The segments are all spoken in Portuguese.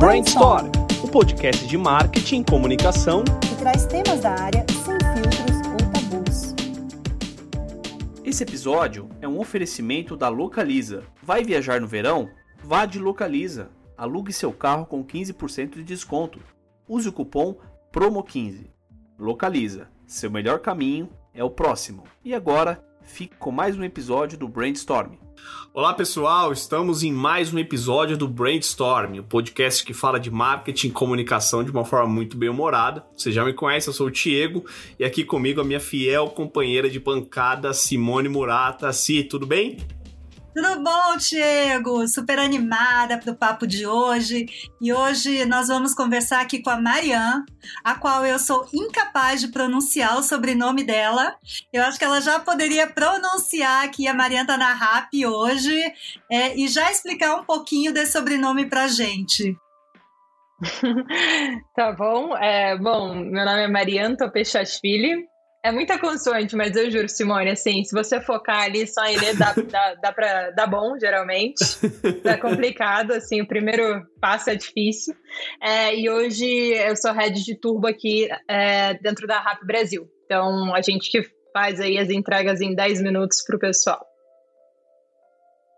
Brainstorm, o podcast de marketing e comunicação que traz temas da área sem filtros ou tabus. Esse episódio é um oferecimento da Localiza. Vai viajar no verão? Vá de Localiza. Alugue seu carro com 15% de desconto. Use o cupom PROMO15. Localiza. Seu melhor caminho é o próximo. E agora, fique com mais um episódio do Brainstorm. Olá pessoal, estamos em mais um episódio do Brainstorm, o podcast que fala de marketing e comunicação de uma forma muito bem humorada. Você já me conhece, eu sou o Diego e aqui comigo a minha fiel companheira de bancada, Simone Murata. Si, tudo bem? Tudo bom, Diego? Super animada para o papo de hoje. E hoje nós vamos conversar aqui com a Marianne, a qual eu sou incapaz de pronunciar o sobrenome dela. Eu acho que ela já poderia pronunciar que a Marianne está na RAP hoje é, e já explicar um pouquinho desse sobrenome para gente. tá bom. É, bom, meu nome é Mariana Topechashvili, é muita consoante, mas eu juro, Simone, assim, se você focar ali só em ler, dá, dá, dá, pra, dá bom, geralmente. É complicado, assim, o primeiro passo é difícil. É, e hoje eu sou head de turbo aqui é, dentro da RAP Brasil. Então, a gente que faz aí as entregas em 10 minutos pro pessoal.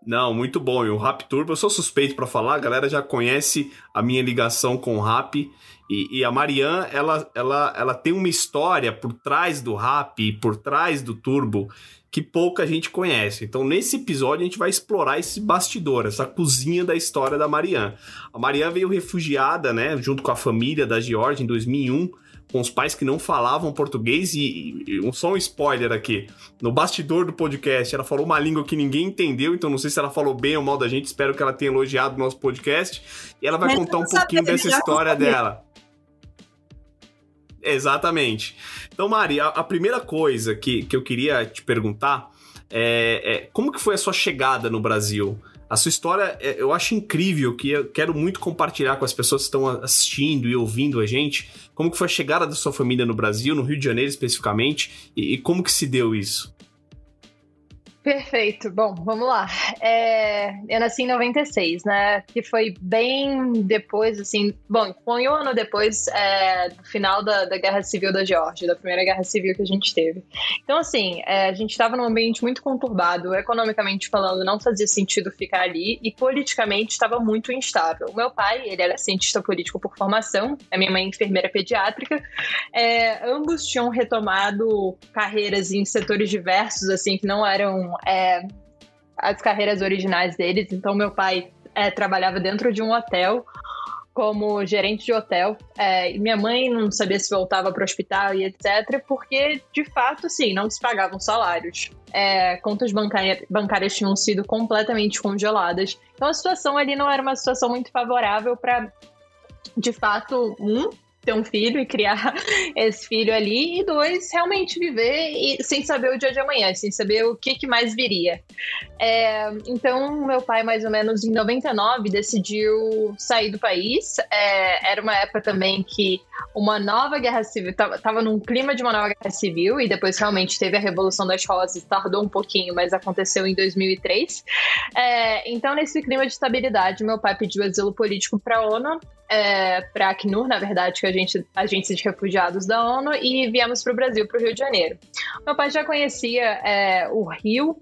Não, muito bom. E o Rap Turbo, eu sou suspeito para falar, a galera já conhece a minha ligação com o Rap. E, e, a Marianne, ela, ela, ela tem uma história por trás do Rap, por trás do Turbo, que pouca gente conhece. Então, nesse episódio, a gente vai explorar esse bastidor, essa cozinha da história da Marianne. A Marianne veio refugiada, né, junto com a família da Georgia em 2001 com os pais que não falavam português e, e, só um spoiler aqui. No bastidor do podcast, ela falou uma língua que ninguém entendeu, então não sei se ela falou bem ou mal da gente, espero que ela tenha elogiado o nosso podcast. E ela vai Mas contar um pouquinho dessa história dela. Exatamente. Então, Mari, a, a, primeira coisa que, que eu queria te perguntar é, é como que foi a sua chegada no Brasil? A sua história é, eu acho incrível, que eu quero muito compartilhar com as pessoas que estão assistindo e ouvindo a gente, como que foi a chegada da sua família no Brasil, no Rio de Janeiro especificamente, e, e como que se deu isso? Perfeito. Bom, vamos lá. É, eu nasci em 96, né? Que foi bem depois, assim. Bom, foi um ano depois é, do final da, da Guerra Civil da Geórgia, da primeira Guerra Civil que a gente teve. Então, assim, é, a gente estava num ambiente muito conturbado, economicamente falando, não fazia sentido ficar ali, e politicamente estava muito instável. O meu pai, ele era cientista político por formação, a minha mãe, enfermeira pediátrica. É, ambos tinham retomado carreiras em setores diversos, assim, que não eram é, as carreiras originais deles. Então, meu pai é, trabalhava dentro de um hotel como gerente de hotel. É, minha mãe não sabia se voltava para o hospital e etc., porque, de fato, sim, não se pagavam salários. É, contas bancárias tinham sido completamente congeladas. Então, a situação ali não era uma situação muito favorável para, de fato, um, ter um filho e criar esse filho ali, e dois, realmente viver e, sem saber o dia de amanhã, sem saber o que, que mais viria. É, então, meu pai, mais ou menos em 99, decidiu sair do país. É, era uma época também que uma nova guerra civil, tava, tava num clima de uma nova guerra civil, e depois realmente teve a Revolução das Rosas, tardou um pouquinho, mas aconteceu em 2003. É, então, nesse clima de estabilidade, meu pai pediu asilo político para a ONU, é, para a Acnur, na verdade, que é a gente agência de refugiados da ONU, e viemos para o Brasil, para o Rio de Janeiro. Meu pai já conhecia é, o Rio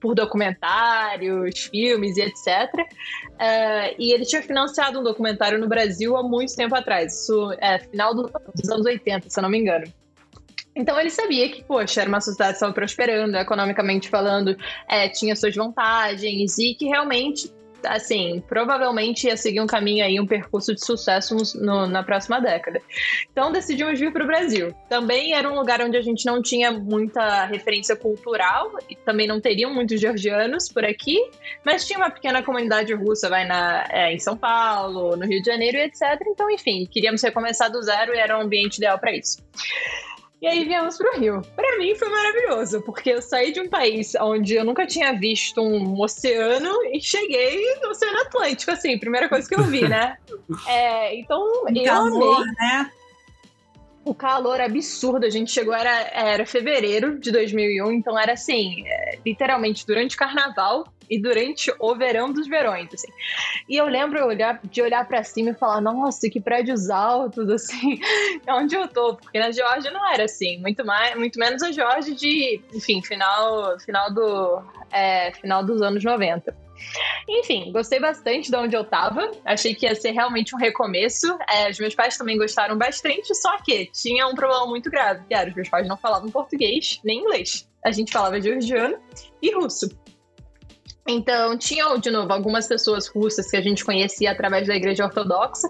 por documentários, filmes e etc. Uh, e ele tinha financiado um documentário no Brasil há muito tempo atrás, isso é final do, dos anos 80, se eu não me engano. Então ele sabia que, poxa, era uma sociedade que estava prosperando, economicamente falando, é, tinha suas vantagens e que realmente assim, provavelmente ia seguir um caminho aí, um percurso de sucesso no, na próxima década. Então decidimos vir para o Brasil. Também era um lugar onde a gente não tinha muita referência cultural, e também não teriam muitos georgianos por aqui, mas tinha uma pequena comunidade russa, vai na, é, em São Paulo, no Rio de Janeiro etc. Então, enfim, queríamos recomeçar do zero e era um ambiente ideal para isso. E aí viemos pro Rio. Para mim foi maravilhoso, porque eu saí de um país onde eu nunca tinha visto um oceano e cheguei no Oceano Atlântico, assim, primeira coisa que eu vi, né? É, então, eu calor, amei. né? O calor absurdo. A gente chegou, era, era fevereiro de 2001, então era assim, é, literalmente durante o carnaval e durante o verão dos verões, assim. E eu lembro olhar, de olhar para cima e falar, nossa, que prédios altos, assim, onde eu tô? Porque na Geórgia não era assim, muito mais, muito menos a Geórgia de, enfim, final, final do, é, final dos anos 90. Enfim, gostei bastante de onde eu tava. Achei que ia ser realmente um recomeço. É, os meus pais também gostaram bastante, só que tinha um problema muito grave, que era os meus pais não falavam português nem inglês. A gente falava georgiano e russo. Então, tinha, de novo, algumas pessoas russas que a gente conhecia através da igreja ortodoxa.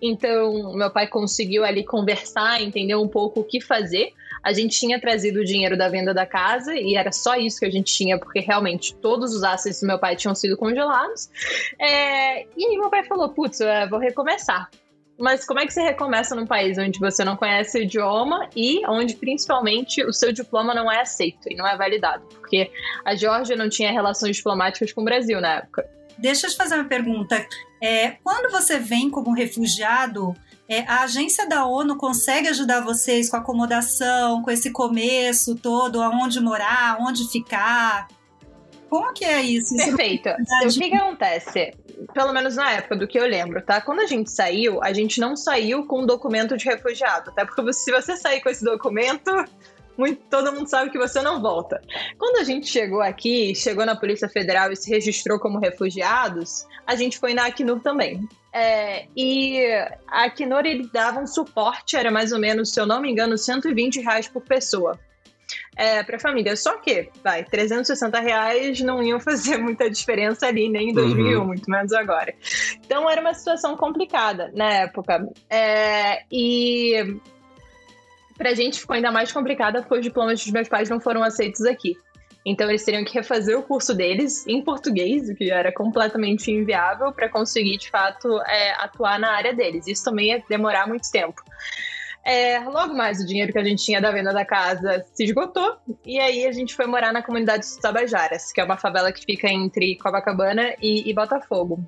Então, meu pai conseguiu ali conversar, entender um pouco o que fazer. A gente tinha trazido o dinheiro da venda da casa e era só isso que a gente tinha, porque realmente todos os assets do meu pai tinham sido congelados. É... E aí, meu pai falou: Putz, vou recomeçar. Mas como é que você recomeça num país onde você não conhece o idioma e onde principalmente o seu diploma não é aceito e não é validado? Porque a Geórgia não tinha relações diplomáticas com o Brasil na época. Deixa eu te fazer uma pergunta. É, quando você vem como refugiado, é, a agência da ONU consegue ajudar vocês com acomodação, com esse começo todo, aonde morar, onde ficar? Como que é isso? Perfeito. o que, que acontece? Pelo menos na época do que eu lembro, tá? Quando a gente saiu, a gente não saiu com um documento de refugiado. Até porque se você sair com esse documento, muito, todo mundo sabe que você não volta. Quando a gente chegou aqui, chegou na Polícia Federal e se registrou como refugiados, a gente foi na Acnur também. É, e a Acnur ele dava um suporte, era mais ou menos, se eu não me engano, 120 reais por pessoa. É, para a família. Só que, vai, 360 reais não iam fazer muita diferença ali, nem em 2001, uhum. muito menos agora. Então era uma situação complicada na época. É, e pra gente ficou ainda mais complicada porque os diplomas dos meus pais não foram aceitos aqui. Então eles teriam que refazer o curso deles em português, o que era completamente inviável para conseguir de fato é, atuar na área deles. Isso também ia demorar muito tempo. É, logo mais o dinheiro que a gente tinha da venda da casa se esgotou e aí a gente foi morar na comunidade de Tabajaras, que é uma favela que fica entre Copacabana e, e Botafogo.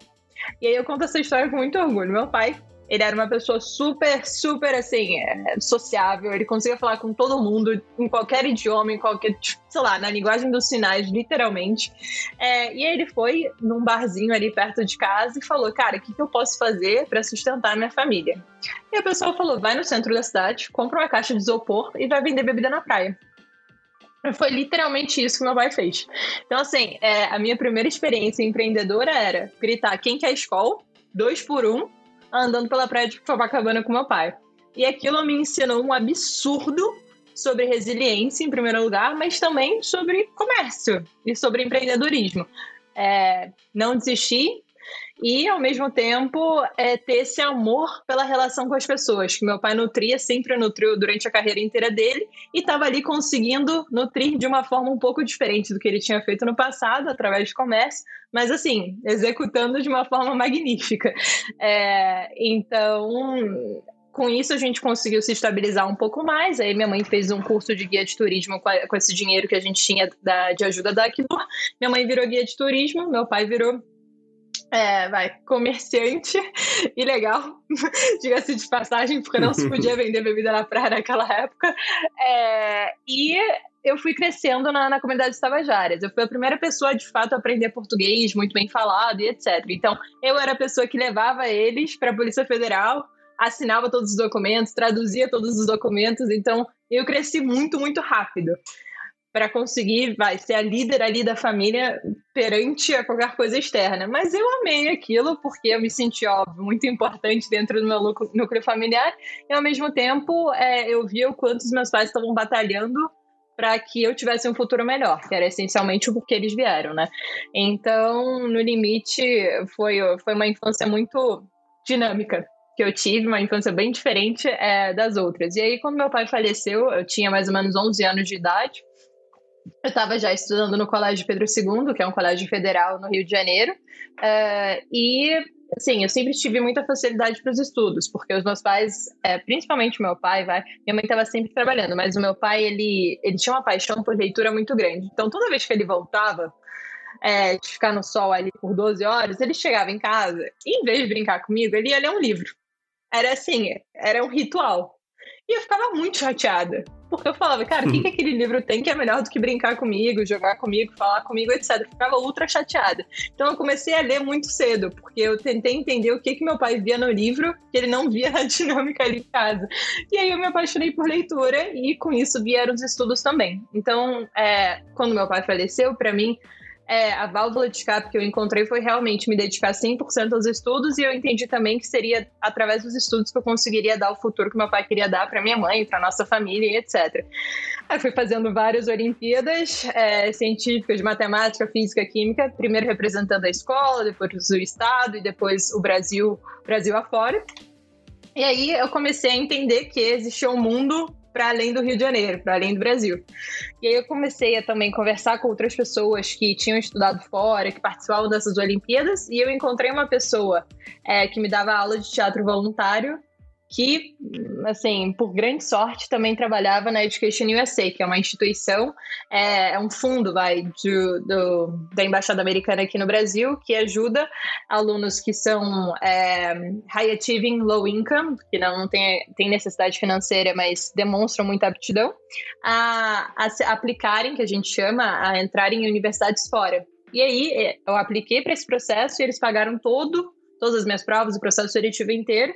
E aí eu conto essa história com muito orgulho. Meu pai ele era uma pessoa super, super, assim, é, sociável. Ele conseguia falar com todo mundo, em qualquer idioma, em qualquer, sei lá, na linguagem dos sinais, literalmente. É, e ele foi num barzinho ali perto de casa e falou: Cara, o que, que eu posso fazer para sustentar minha família? E a pessoa falou: Vai no centro da cidade, compra uma caixa de isopor e vai vender bebida na praia. Foi literalmente isso que meu pai fez. Então, assim, é, a minha primeira experiência empreendedora era gritar: Quem quer escola? Dois por um andando pela praia de Copacabana com meu pai. E aquilo me ensinou um absurdo sobre resiliência, em primeiro lugar, mas também sobre comércio e sobre empreendedorismo. É, não desistir, e ao mesmo tempo é, ter esse amor pela relação com as pessoas, que meu pai nutria, sempre nutriu durante a carreira inteira dele, e estava ali conseguindo nutrir de uma forma um pouco diferente do que ele tinha feito no passado, através de comércio, mas assim, executando de uma forma magnífica. É, então, com isso a gente conseguiu se estabilizar um pouco mais. Aí minha mãe fez um curso de guia de turismo com, a, com esse dinheiro que a gente tinha da, de ajuda da Acnur. Minha mãe virou guia de turismo, meu pai virou é, vai, comerciante ilegal, diga-se de passagem, porque não se podia vender bebida na praia naquela época. É, e eu fui crescendo na, na comunidade de Tabajaras. Eu fui a primeira pessoa, de fato, a aprender português, muito bem falado e etc. Então, eu era a pessoa que levava eles para a Polícia Federal, assinava todos os documentos, traduzia todos os documentos. Então, eu cresci muito, muito rápido para conseguir, vai, ser a líder ali da família perante a qualquer coisa externa. Mas eu amei aquilo porque eu me senti, óbvio, muito importante dentro do meu núcleo familiar e, ao mesmo tempo, é, eu via o quanto os meus pais estavam batalhando para que eu tivesse um futuro melhor, que era essencialmente o que eles vieram, né? Então, no limite, foi, foi uma infância muito dinâmica que eu tive, uma infância bem diferente é, das outras. E aí, quando meu pai faleceu, eu tinha mais ou menos 11 anos de idade, eu estava já estudando no Colégio Pedro II, que é um colégio federal no Rio de Janeiro, uh, e assim, eu sempre tive muita facilidade para os estudos, porque os meus pais, é, principalmente meu pai, vai, minha mãe estava sempre trabalhando, mas o meu pai, ele, ele tinha uma paixão por leitura muito grande. Então, toda vez que ele voltava, é, de ficar no sol ali por 12 horas, ele chegava em casa e, em vez de brincar comigo, ele ia ler um livro. Era assim, era um ritual. E eu ficava muito chateada. Porque eu falava, cara, o que, que aquele livro tem que é melhor do que brincar comigo, jogar comigo, falar comigo, etc. Eu ficava ultra chateada. Então eu comecei a ler muito cedo, porque eu tentei entender o que, que meu pai via no livro, que ele não via na dinâmica ali em casa. E aí eu me apaixonei por leitura e com isso vieram os estudos também. Então, é, quando meu pai faleceu, para mim, é, a válvula de escape que eu encontrei foi realmente me dedicar 100% aos estudos e eu entendi também que seria através dos estudos que eu conseguiria dar o futuro que meu pai queria dar para minha mãe, para nossa família etc. Aí fui fazendo várias Olimpíadas é, científicas de matemática, física, química, primeiro representando a escola, depois o estado e depois o Brasil, Brasil afora. E aí eu comecei a entender que existia um mundo para além do Rio de Janeiro, para além do Brasil. E aí eu comecei a também conversar com outras pessoas que tinham estudado fora, que participavam dessas Olimpíadas, e eu encontrei uma pessoa é, que me dava aula de teatro voluntário que, assim, por grande sorte, também trabalhava na Education USA, que é uma instituição, é, é um fundo, vai, do, do, da Embaixada Americana aqui no Brasil, que ajuda alunos que são é, high achieving, low income, que não, não tem, tem necessidade financeira, mas demonstram muita aptidão, a, a aplicarem, que a gente chama, a entrarem em universidades fora. E aí, é, eu apliquei para esse processo e eles pagaram todo, todas as minhas provas, o processo seletivo inteiro.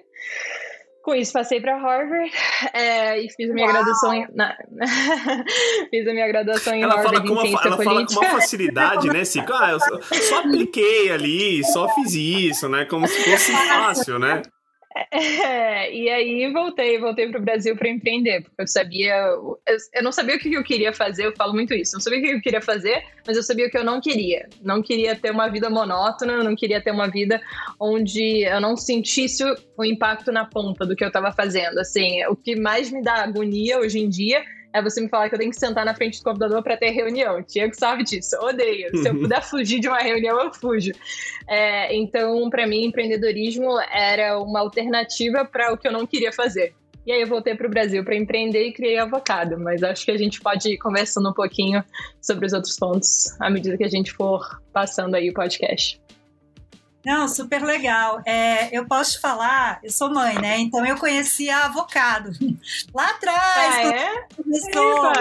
Com isso, passei para Harvard é, e fiz a minha Uau. graduação em. Na, fiz a minha graduação em ela Harvard fala com uma, Ela política. fala com uma facilidade, né, Cico? Ah, eu só, só apliquei ali, só fiz isso, né? Como se fosse fácil, né? É, e aí voltei, voltei para o Brasil para empreender, porque eu sabia, eu, eu, não sabia o que eu queria fazer, eu falo muito isso, não sabia o que eu queria fazer, mas eu sabia o que eu não queria. Não queria ter uma vida monótona, não queria ter uma vida onde eu não sentisse o impacto na ponta do que eu estava fazendo. Assim, o que mais me dá agonia hoje em dia é você me falar que eu tenho que sentar na frente do computador para ter reunião. Tiago sabe disso, eu odeio. Se eu puder fugir de uma reunião, eu fujo. É, então, para mim, empreendedorismo era uma alternativa para o que eu não queria fazer. E aí eu voltei para o Brasil para empreender e criei avocado, mas acho que a gente pode ir conversando um pouquinho sobre os outros pontos à medida que a gente for passando aí o podcast. Não, super legal. É, eu posso te falar, eu sou mãe, né? Então eu conheci a avocado. Lá atrás, ah, é? começou,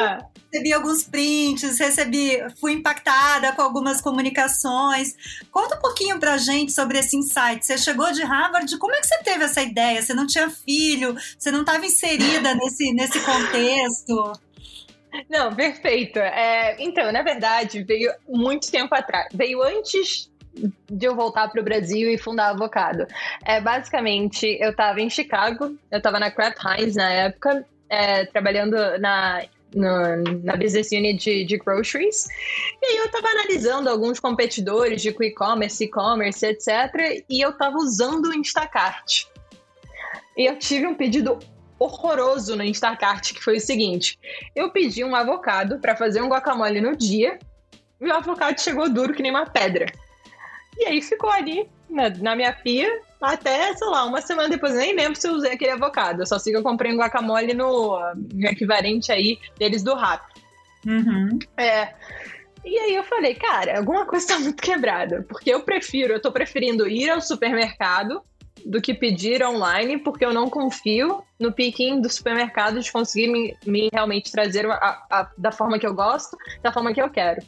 recebi alguns prints, recebi, fui impactada com algumas comunicações. Conta um pouquinho pra gente sobre esse insight. Você chegou de Harvard, como é que você teve essa ideia? Você não tinha filho, você não estava inserida nesse, nesse contexto? Não, perfeito. É, então, na verdade, veio muito tempo atrás. Veio antes de eu voltar para o Brasil e fundar a Avocado. É, basicamente, eu estava em Chicago, eu estava na Kraft Heinz na época, é, trabalhando na na business unit de, de, groceries. E eu estava analisando alguns competidores de quick commerce, e-commerce, etc. E eu estava usando o Instacart. E eu tive um pedido horroroso no Instacart, que foi o seguinte: eu pedi um avocado para fazer um guacamole no dia, e o avocado chegou duro que nem uma pedra. E aí ficou ali na, na, minha pia até, sei lá, uma semana depois. Eu nem lembro se eu usei aquele avocado. Eu só sei que eu comprei um guacamole no, no equivalente aí deles do Rap. Uhum. É. E aí eu falei, cara, alguma coisa tá muito quebrada. Porque eu prefiro, eu tô preferindo ir ao supermercado do que pedir online, porque eu não confio no picking do supermercado de conseguir me, me realmente trazer a, a, da forma que eu gosto, da forma que eu quero.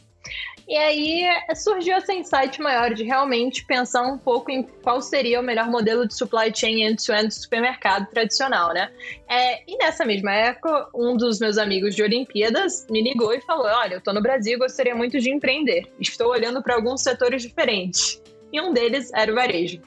E aí surgiu esse insight maior de realmente pensar um pouco em qual seria o melhor modelo de supply chain end-to-end do supermercado tradicional, né? É, e nessa mesma época, um dos meus amigos de Olimpíadas me ligou e falou: Olha, eu tô no Brasil e gostaria muito de empreender. Estou olhando para alguns setores diferentes. E um deles era o varejo.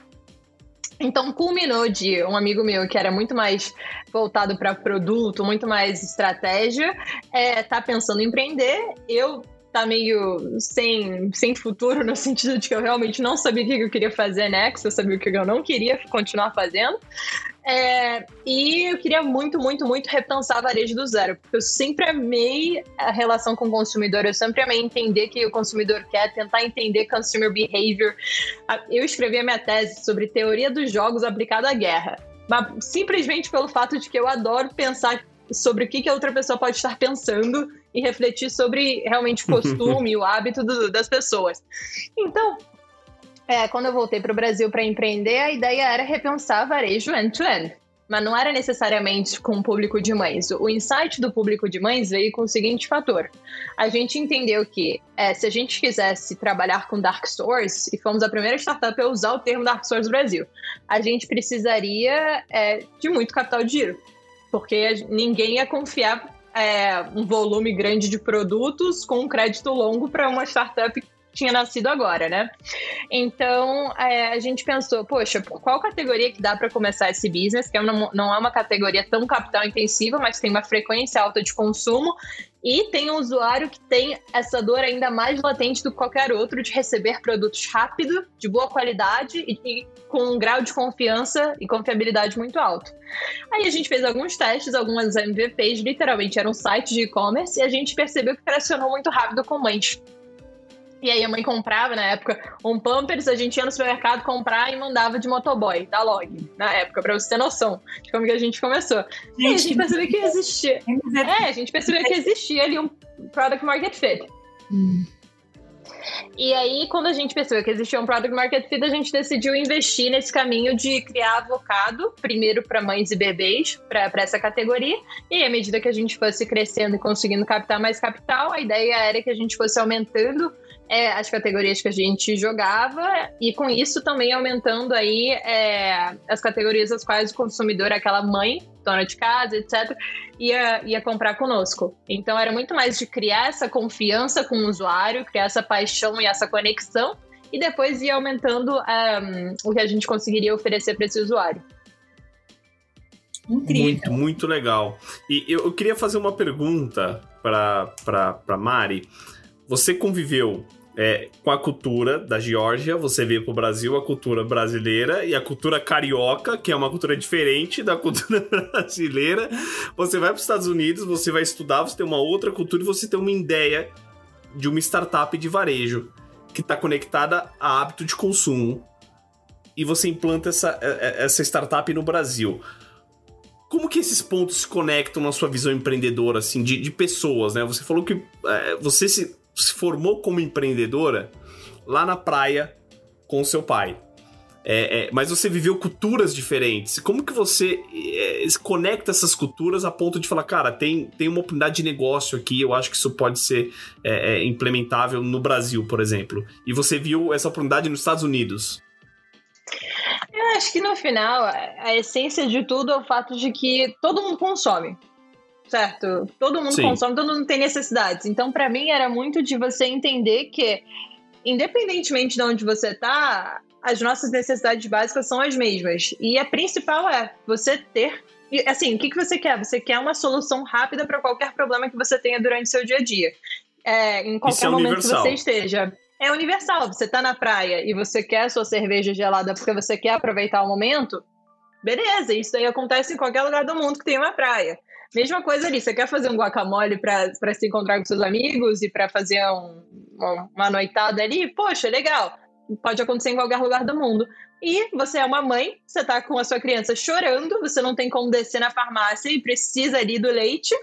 Então culminou de um amigo meu que era muito mais voltado para produto, muito mais estratégia, é, tá pensando em empreender. Eu tá meio sem, sem futuro, no sentido de que eu realmente não sabia o que eu queria fazer next, eu sabia o que eu não queria continuar fazendo. É, e eu queria muito, muito, muito repensar varejo do zero, porque eu sempre amei a relação com o consumidor, eu sempre amei entender o que o consumidor quer, tentar entender consumer behavior. Eu escrevi a minha tese sobre teoria dos jogos aplicada à guerra, simplesmente pelo fato de que eu adoro pensar sobre o que, que a outra pessoa pode estar pensando e refletir sobre realmente o costume e o hábito do, das pessoas. Então, é, quando eu voltei para o Brasil para empreender, a ideia era repensar varejo end-to-end. mas não era necessariamente com o público de mães. O insight do público de mães veio com o seguinte fator: a gente entendeu que é, se a gente quisesse trabalhar com dark stores, e fomos a primeira startup a usar o termo dark stores no Brasil, a gente precisaria é, de muito capital de giro, porque ninguém ia confiar é, um volume grande de produtos com um crédito longo para uma startup tinha nascido agora, né? Então é, a gente pensou, poxa, qual categoria que dá para começar esse business? Que não, não é uma categoria tão capital intensiva, mas tem uma frequência alta de consumo e tem um usuário que tem essa dor ainda mais latente do que qualquer outro de receber produtos rápido, de boa qualidade e, e, com um grau de confiança e confiabilidade muito alto. Aí a gente fez alguns testes, algumas MVPs, literalmente eram sites de e-commerce, e a gente percebeu que tracionou muito rápido com mães. E aí a mãe comprava, na época, um Pampers, a gente ia no supermercado comprar e mandava de motoboy, da Log, na época, pra você ter noção de como que a gente começou. Gente, e a gente percebeu que existia. É, a gente percebeu que existia ali um product market fit. Hum. E aí, quando a gente percebeu que existia um product market fit, a gente decidiu investir nesse caminho de criar avocado, primeiro para mães e bebês, para essa categoria. E aí, à medida que a gente fosse crescendo e conseguindo captar mais capital, a ideia era que a gente fosse aumentando é, as categorias que a gente jogava e com isso também aumentando aí é, as categorias as quais o consumidor, aquela mãe, dona de casa, etc., ia, ia comprar conosco. Então era muito mais de criar essa confiança com o usuário, criar essa paixão e essa conexão e depois ir aumentando um, o que a gente conseguiria oferecer para esse usuário. Incrível. Muito, muito legal. E eu, eu queria fazer uma pergunta para Mari. Você conviveu é, com a cultura da Geórgia, você veio para o Brasil, a cultura brasileira e a cultura carioca, que é uma cultura diferente da cultura brasileira. Você vai para os Estados Unidos, você vai estudar, você tem uma outra cultura e você tem uma ideia de uma startup de varejo que está conectada a hábito de consumo e você implanta essa, é, é, essa startup no Brasil. Como que esses pontos se conectam na sua visão empreendedora, assim, de, de pessoas, né? Você falou que é, você se se formou como empreendedora lá na praia com seu pai. É, é, mas você viveu culturas diferentes. Como que você é, conecta essas culturas a ponto de falar, cara, tem, tem uma oportunidade de negócio aqui, eu acho que isso pode ser é, é, implementável no Brasil, por exemplo. E você viu essa oportunidade nos Estados Unidos. Eu acho que no final, a essência de tudo é o fato de que todo mundo consome certo? Todo mundo Sim. consome, todo mundo tem necessidades. Então, para mim, era muito de você entender que, independentemente de onde você tá, as nossas necessidades básicas são as mesmas. E a principal é você ter. Assim, o que, que você quer? Você quer uma solução rápida para qualquer problema que você tenha durante o seu dia a dia. É, em qualquer é momento que você esteja. É universal. Você tá na praia e você quer a sua cerveja gelada porque você quer aproveitar o momento, beleza, isso aí acontece em qualquer lugar do mundo que tem uma praia. Mesma coisa ali, você quer fazer um guacamole para se encontrar com seus amigos e para fazer um, uma, noitada ali? Poxa, legal. Pode acontecer em qualquer lugar do mundo. E você é uma mãe, você tá com a sua criança chorando, você não tem como descer na farmácia e precisa ali do leite.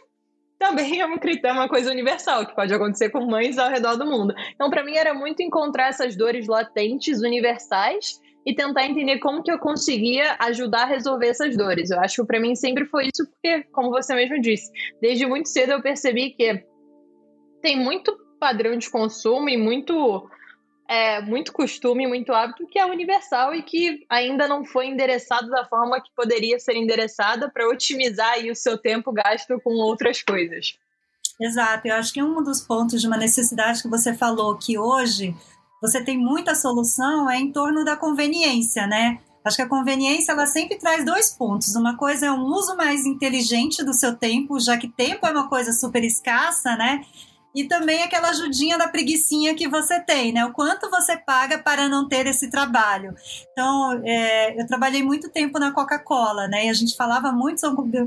Também é uma, é uma coisa universal, que pode acontecer com mães ao redor do mundo. Então, para mim, era muito encontrar essas dores latentes, universais, e tentar entender como que eu conseguia ajudar a resolver essas dores. Eu acho que para mim sempre foi isso, porque, como você mesmo disse, desde muito cedo eu percebi que tem muito padrão de consumo e muito é, muito costume, muito hábito que é universal e que ainda não foi endereçado da forma que poderia ser endereçada para otimizar aí o seu tempo gasto com outras coisas. Exato, eu acho que um dos pontos de uma necessidade que você falou que hoje você tem muita solução é em torno da conveniência, né? Acho que a conveniência ela sempre traz dois pontos. Uma coisa é um uso mais inteligente do seu tempo, já que tempo é uma coisa super escassa, né? E também aquela ajudinha da preguiçinha que você tem, né? O quanto você paga para não ter esse trabalho. Então, é, eu trabalhei muito tempo na Coca-Cola, né? E a gente falava muito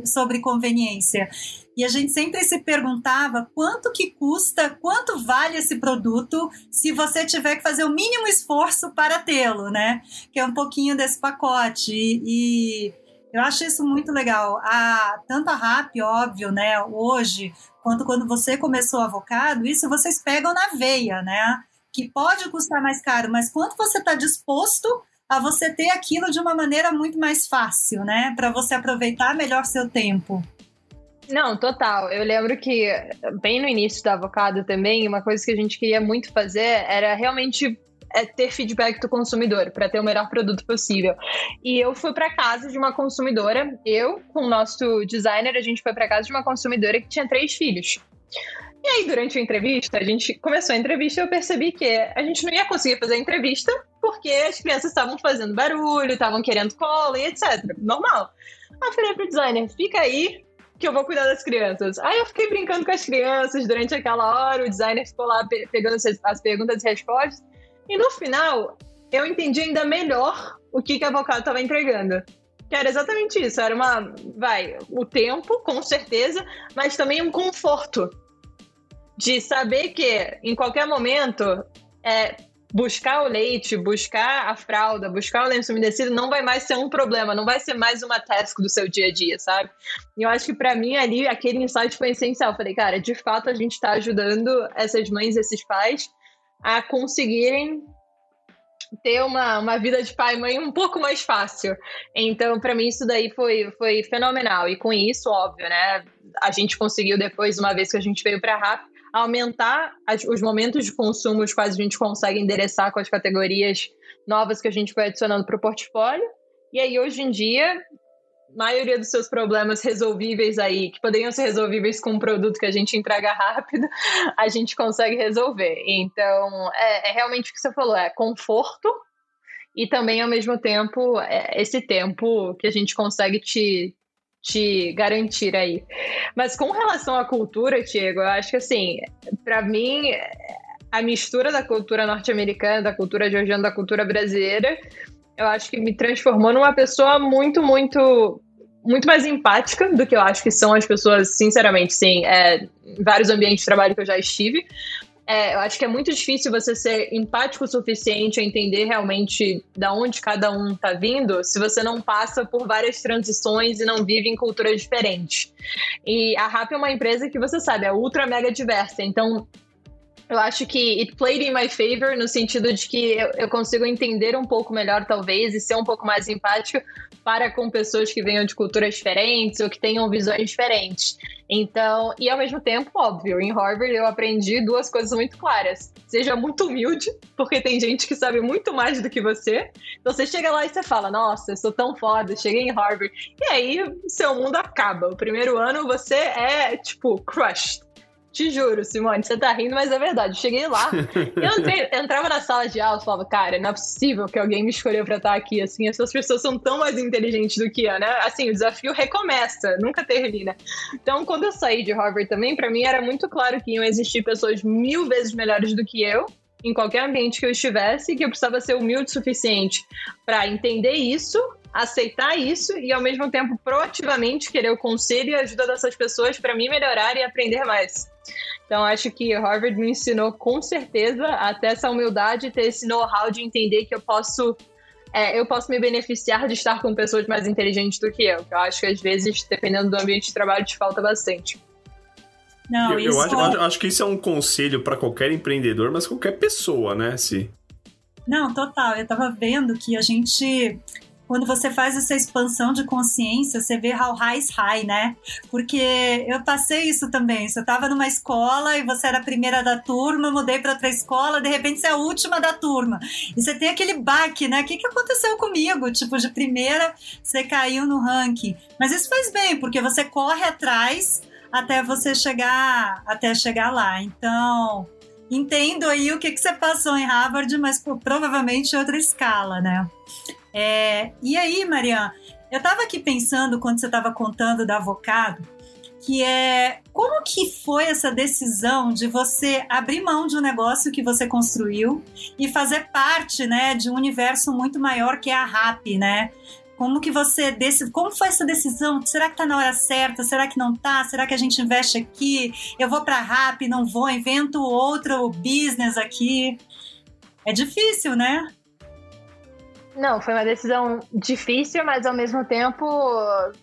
sobre, conveniência. E a gente sempre se perguntava quanto que custa, quanto vale esse produto se você tiver que fazer o mínimo esforço para tê-lo, né? Que é um pouquinho desse pacote. E, e eu acho isso muito legal. A, tanto a RAP, óbvio, né? Hoje, quanto quando você começou o avocado, isso vocês pegam na veia, né? Que pode custar mais caro, mas quanto você está disposto a você ter aquilo de uma maneira muito mais fácil, né? Para você aproveitar melhor seu tempo. Não, total. Eu lembro que, bem no início do avocado também, uma coisa que a gente queria muito fazer era realmente é ter feedback do consumidor para ter o melhor produto possível. E eu fui para casa de uma consumidora, eu com o nosso designer, a gente foi para casa de uma consumidora que tinha três filhos. E aí, durante a entrevista, a gente começou a entrevista e eu percebi que a gente não ia conseguir fazer a entrevista porque as crianças estavam fazendo barulho, estavam querendo cola e etc. Normal. Aí eu falei pro designer, fica aí que eu vou cuidar das crianças. Aí eu fiquei brincando com as crianças durante aquela hora, o designer ficou lá pegando as perguntas e respostas. E no final, eu entendi ainda melhor o que, que a avocado estava entregando. Que era exatamente isso. Era uma. Vai, o tempo, com certeza, mas também um conforto. De saber que em qualquer momento é, buscar o leite, buscar a fralda, buscar o lenço umedecido não vai mais ser um problema, não vai ser mais uma task do seu dia a dia, sabe? E eu acho que para mim ali aquele insight foi essencial. Eu falei, cara, de fato a gente está ajudando essas mães, esses pais a conseguirem ter uma, uma vida de pai e mãe um pouco mais fácil. Então, para mim, isso daí foi, foi fenomenal. E com isso, óbvio, né? A gente conseguiu depois, uma vez que a gente veio para RAP, aumentar as, os momentos de consumo os quais a gente consegue endereçar com as categorias novas que a gente foi adicionando para o portfólio. E aí, hoje em dia, maioria dos seus problemas resolvíveis aí, que poderiam ser resolvíveis com um produto que a gente entrega rápido, a gente consegue resolver. Então, é, é realmente o que você falou, é conforto e também, ao mesmo tempo, é esse tempo que a gente consegue te, te garantir aí. Mas com relação à cultura, Diego, eu acho que, assim, para mim, a mistura da cultura norte-americana, da cultura georgiana, da cultura brasileira, eu acho que me transformou numa pessoa muito, muito muito mais empática do que eu acho que são as pessoas, sinceramente, sim. É, em vários ambientes de trabalho que eu já estive. É, eu acho que é muito difícil você ser empático o suficiente a entender realmente da onde cada um está vindo se você não passa por várias transições e não vive em culturas diferentes. E a RAP é uma empresa que você sabe, é ultra mega diversa. Então, eu acho que it played in my favor no sentido de que eu, eu, consigo entender um pouco melhor, talvez, e ser um pouco mais empática para com pessoas que venham de culturas diferentes ou que tenham visões diferentes. Então, e ao mesmo tempo, óbvio, em Harvard eu aprendi duas coisas muito claras. Seja muito humilde, porque tem gente que sabe muito mais do que você. Então você chega lá e você fala: Nossa, eu sou tão foda, cheguei em Harvard. E aí, seu mundo acaba. O primeiro ano você é, tipo, crushed. Te juro, Simone, você tá rindo, mas é verdade. cheguei lá, eu, entrei, eu entrava na sala de aula e falava, cara, não é possível que alguém me escolheu pra estar aqui, assim, essas pessoas são tão mais inteligentes do que eu, né? Assim, o desafio recomeça, nunca termina. Então, quando eu saí de Harvard também, para mim era muito claro que iam existir pessoas mil vezes melhores do que eu, em qualquer ambiente que eu estivesse, que eu precisava ser humilde o suficiente para entender isso aceitar isso e ao mesmo tempo proativamente querer o conselho e a ajuda dessas pessoas para me melhorar e aprender mais. Então acho que Harvard me ensinou com certeza até essa humildade, ter esse know-how de entender que eu posso é, eu posso me beneficiar de estar com pessoas mais inteligentes do que eu. Que eu acho que às vezes, dependendo do ambiente de trabalho, te falta bastante. Não, eu, eu acho, é... acho, que isso é um conselho para qualquer empreendedor, mas qualquer pessoa, né, Si? Não, total. Eu tava vendo que a gente quando você faz essa expansão de consciência, você vê how high is high, né? Porque eu passei isso também. Você estava numa escola e você era a primeira da turma, mudei para outra escola, de repente você é a última da turma. E você tem aquele baque, né? O que, que aconteceu comigo? Tipo, de primeira você caiu no ranking. Mas isso faz bem, porque você corre atrás até você chegar até chegar lá. Então, entendo aí o que, que você passou em Harvard, mas provavelmente em outra escala, né? É, e aí, Mariana, eu estava aqui pensando quando você estava contando da avocado, que é como que foi essa decisão de você abrir mão de um negócio que você construiu e fazer parte, né, de um universo muito maior que é a RAP, né? Como que você decide, como foi essa decisão? Será que tá na hora certa? Será que não tá? Será que a gente investe aqui? Eu vou para RAP, não vou, invento outro business aqui. É difícil, né? Não, foi uma decisão difícil, mas ao mesmo tempo,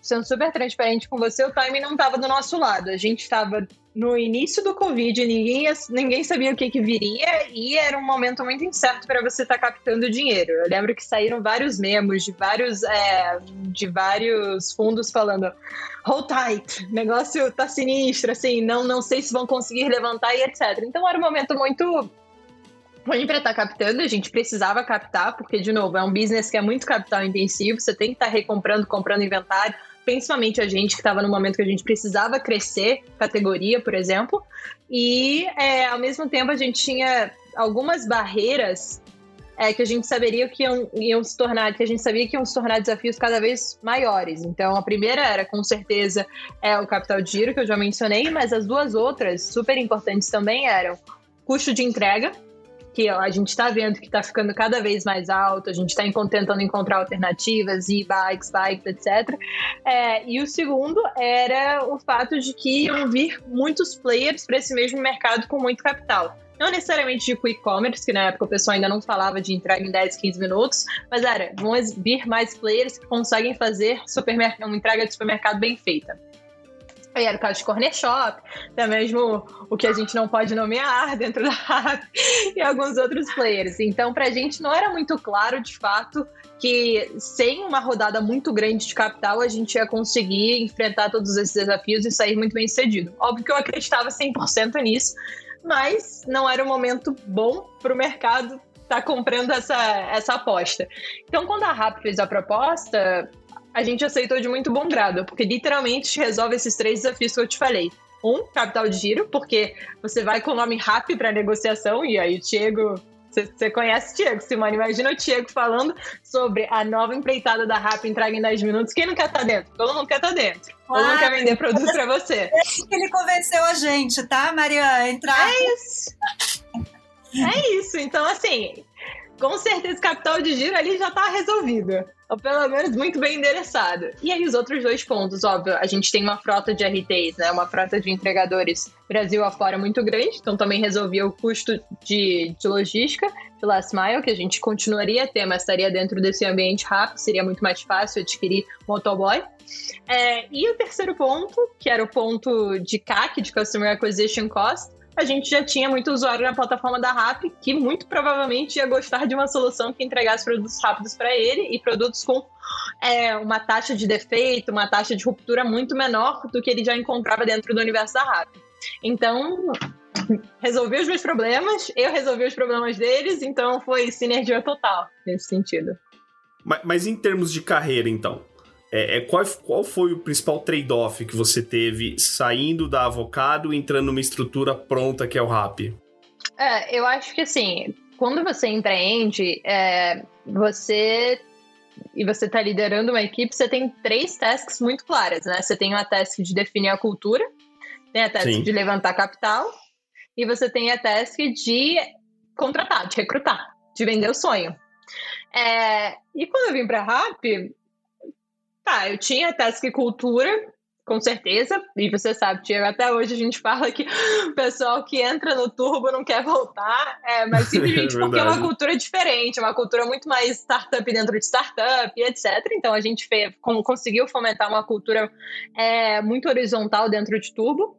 sendo super transparente com você, o timing não estava do nosso lado. A gente estava no início do Covid, ninguém, ninguém sabia o que, que viria e era um momento muito incerto para você estar tá captando dinheiro. Eu lembro que saíram vários memos de vários, é, de vários fundos falando hold tight, negócio tá sinistro, assim, não, não sei se vão conseguir levantar e etc. Então era um momento muito ruim para estar tá captando, a gente precisava captar, porque, de novo, é um business que é muito capital intensivo, você tem que estar tá recomprando, comprando inventário, principalmente a gente que estava no momento que a gente precisava crescer categoria, por exemplo, e é, ao mesmo tempo a gente tinha algumas barreiras é, que a gente saberia que iam, iam se tornar, que a gente sabia que iam se tornar desafios cada vez maiores. Então, a primeira era, com certeza, é o capital de giro, que eu já mencionei, mas as duas outras, super importantes também, eram custo de entrega, que ó, a gente está vendo que está ficando cada vez mais alto, a gente está tentando encontrar alternativas, e-bikes, bikes, etc. É, e o segundo era o fato de que iam vir muitos players para esse mesmo mercado com muito capital. Não necessariamente de quick commerce, que na época o pessoal ainda não falava de entrega em 10, 15 minutos, mas era, vão vir mais players que conseguem fazer uma entrega de supermercado bem feita. Aí era o caso de Corner Shop, até mesmo o que a gente não pode nomear dentro da app e alguns outros players. Então, para a gente não era muito claro, de fato, que sem uma rodada muito grande de capital a gente ia conseguir enfrentar todos esses desafios e sair muito bem sucedido. Óbvio que eu acreditava 100% nisso, mas não era um momento bom para o mercado estar tá comprando essa, essa aposta. Então, quando a RAP fez a proposta, a gente aceitou de muito bom grado, porque literalmente resolve esses três desafios que eu te falei. Um, capital de giro, porque você vai com o nome RAP para negociação, e aí o Diego. Você conhece o Diego, Simone? Imagina o Diego falando sobre a nova empreitada da RAP entrega em 10 minutos. Quem não quer estar tá dentro? Todo mundo quer estar tá dentro. Todo mundo quer vender produto para você. É ele convenceu a gente, tá, Maria? Entrar. É isso. É isso. Então, assim, com certeza capital de giro ali já está resolvido ou pelo menos muito bem endereçado. E aí os outros dois pontos, óbvio, a gente tem uma frota de RTs, né, uma frota de entregadores Brasil afora muito grande, então também resolvia o custo de, de logística de last mile, que a gente continuaria a ter, mas estaria dentro desse ambiente rápido, seria muito mais fácil adquirir motoboy. É, e o terceiro ponto, que era o ponto de CAC, de Customer Acquisition Cost, a gente já tinha muito usuário na plataforma da RAP que muito provavelmente ia gostar de uma solução que entregasse produtos rápidos para ele e produtos com é, uma taxa de defeito, uma taxa de ruptura muito menor do que ele já encontrava dentro do universo da RAP. Então, resolvi os meus problemas, eu resolvi os problemas deles, então foi sinergia total nesse sentido. Mas, mas em termos de carreira, então, é, é, qual, qual foi o principal trade-off que você teve saindo da Avocado e entrando numa estrutura pronta que é o Rap? É, eu acho que assim, quando você empreende, é, você e você está liderando uma equipe, você tem três tasks muito claras, né? Você tem a task de definir a cultura, tem a task Sim. de levantar capital e você tem a task de contratar, de recrutar, de vender o sonho. É, e quando eu vim para a Rap, Tá, eu tinha Task Cultura, com certeza, e você sabe, Tiago, até hoje a gente fala que o pessoal que entra no turbo não quer voltar, é, mas simplesmente é porque é uma cultura diferente, uma cultura muito mais startup dentro de startup, etc. Então a gente fez, conseguiu fomentar uma cultura é, muito horizontal dentro de turbo.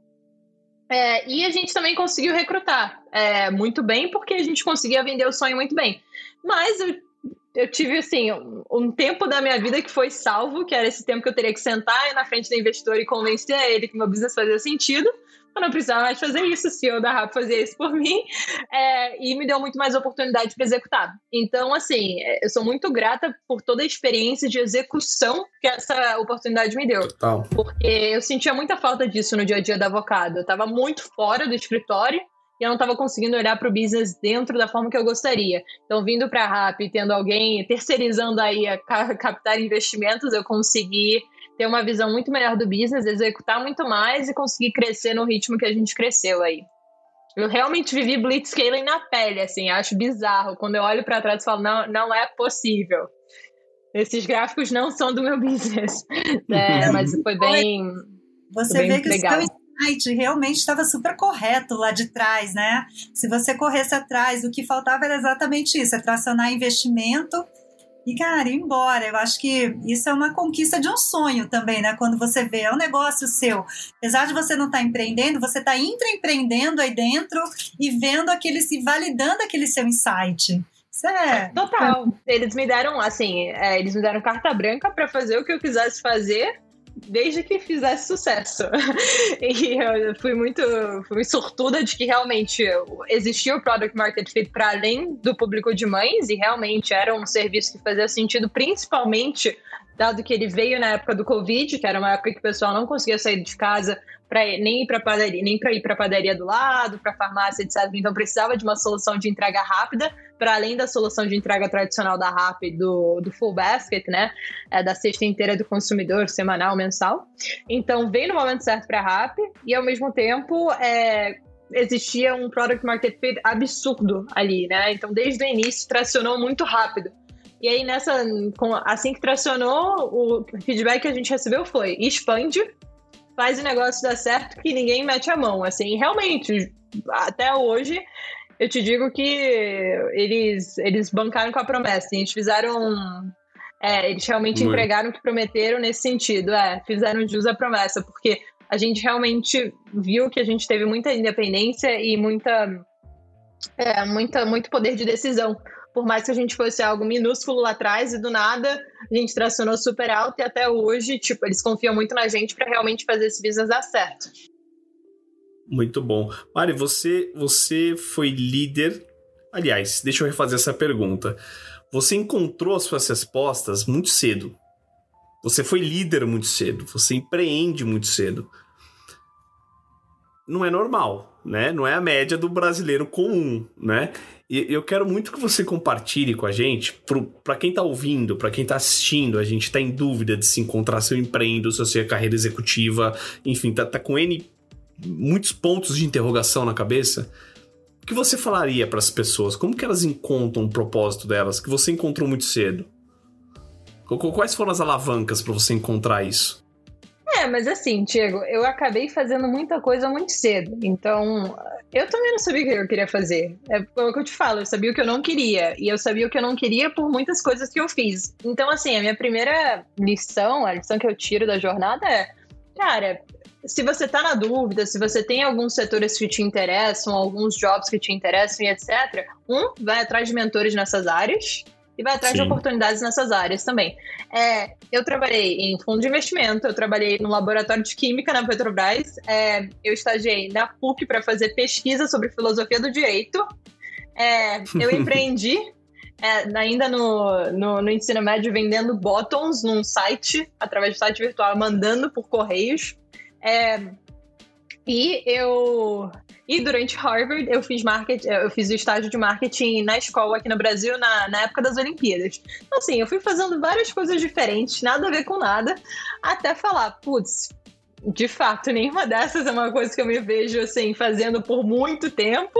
É, e a gente também conseguiu recrutar é, muito bem, porque a gente conseguia vender o sonho muito bem. Mas eu eu tive, assim, um, um, tempo da minha vida que foi salvo, que era esse tempo que eu teria que sentar na frente do investidor e convencer ele que meu business fazia sentido. Eu não precisava mais fazer isso, o CEO da RAP fazia isso por mim, é, e me deu muito mais oportunidade para executar. Então, assim, é, eu sou muito grata por toda a experiência de execução que essa oportunidade me deu. Total. Porque eu sentia muita falta disso no dia a dia da Avocado. Eu estava muito fora do escritório, e eu não estava conseguindo olhar para o business dentro da forma que eu gostaria. Então, vindo para a RAP, tendo alguém terceirizando aí a captar investimentos, eu consegui ter uma visão muito melhor do business, executar muito mais e conseguir crescer no ritmo que a gente cresceu aí. Eu realmente vivi blitzscaling na pele, assim, acho bizarro. Quando eu olho para trás e falo, não, não é possível. Esses gráficos não são do meu business. É, mas foi bem. Você foi bem vê que legal. o seu site realmente estava super correto lá de trás, né? Se você corresse atrás, o que faltava era exatamente isso, é tracionar investimento e, cara, ir embora. Eu acho que isso é uma conquista de um sonho também, né? Quando você vê, é um negócio seu. Apesar de você não estar tá empreendendo, você está intraempreendendo aí dentro e vendo aquele, se validando aquele seu insight. Isso é. Total. Eles me deram, assim, é, eles me deram carta branca para fazer o que eu quisesse fazer desde que fizesse sucesso. e eu fui muito, fui sortuda de que realmente existia o product market fit para além do público de mães e realmente era um serviço que fazia sentido, principalmente dado que ele veio na época do Covid, que era uma época que o pessoal não conseguia sair de casa para nem para padaria, nem para ir para padaria do lado, para farmácia, etc. Então precisava de uma solução de entrega rápida, para além da solução de entrega tradicional da RAP do, do full basket, né, é, da cesta inteira do consumidor, semanal, mensal. Então veio no momento certo para a RAP e ao mesmo tempo é, existia um product market fit absurdo ali, né? Então desde o início tracionou muito rápido. E aí, nessa, assim que tracionou, o feedback que a gente recebeu foi: expande, faz o negócio dar certo que ninguém mete a mão. Assim, realmente, até hoje, eu te digo que eles, eles bancaram com a promessa. Eles fizeram. É, eles realmente Muito. entregaram o que prometeram nesse sentido. É, fizeram jus à promessa, porque a gente realmente viu que a gente teve muita independência e muita, é, muita, muito poder de decisão por mais que a gente fosse algo minúsculo lá atrás e do nada a gente tracionou super alto e até hoje, tipo, eles confiam muito na gente para realmente fazer esse business dar certo. Muito bom. Mari, você, você foi líder. Aliás, deixa eu refazer essa pergunta. Você encontrou as suas respostas muito cedo. Você foi líder muito cedo. Você empreende muito cedo. Não é normal, né? Não é a média do brasileiro comum, né? E eu quero muito que você compartilhe com a gente, para quem está ouvindo, para quem está assistindo, a gente está em dúvida de se encontrar se eu empreendo, se a carreira executiva, enfim, tá, tá com N muitos pontos de interrogação na cabeça. O que você falaria para as pessoas? Como que elas encontram o propósito delas, que você encontrou muito cedo? Quais foram as alavancas para você encontrar isso? É, mas assim, Diego, eu acabei fazendo muita coisa muito cedo. Então, eu também não sabia o que eu queria fazer. É o que eu te falo, eu sabia o que eu não queria. E eu sabia o que eu não queria por muitas coisas que eu fiz. Então, assim, a minha primeira lição, a lição que eu tiro da jornada é, cara, se você tá na dúvida, se você tem alguns setores que te interessam, alguns jobs que te interessam e etc., um, vai atrás de mentores nessas áreas e vai atrás Sim. de oportunidades nessas áreas também. É, eu trabalhei em fundo de investimento, eu trabalhei no laboratório de química na Petrobras, é, eu estagiei na PUC para fazer pesquisa sobre filosofia do direito, é, eu empreendi é, ainda no, no, no, ensino médio vendendo bottoms num site, através do site virtual, mandando por correios. É, e eu e durante Harvard eu fiz marketing, eu fiz o estágio de marketing na escola aqui no Brasil na, na época das Olimpíadas. Então, assim, eu fui fazendo várias coisas diferentes, nada a ver com nada, até falar, putz, de fato, nenhuma dessas é uma coisa que eu me vejo assim fazendo por muito tempo,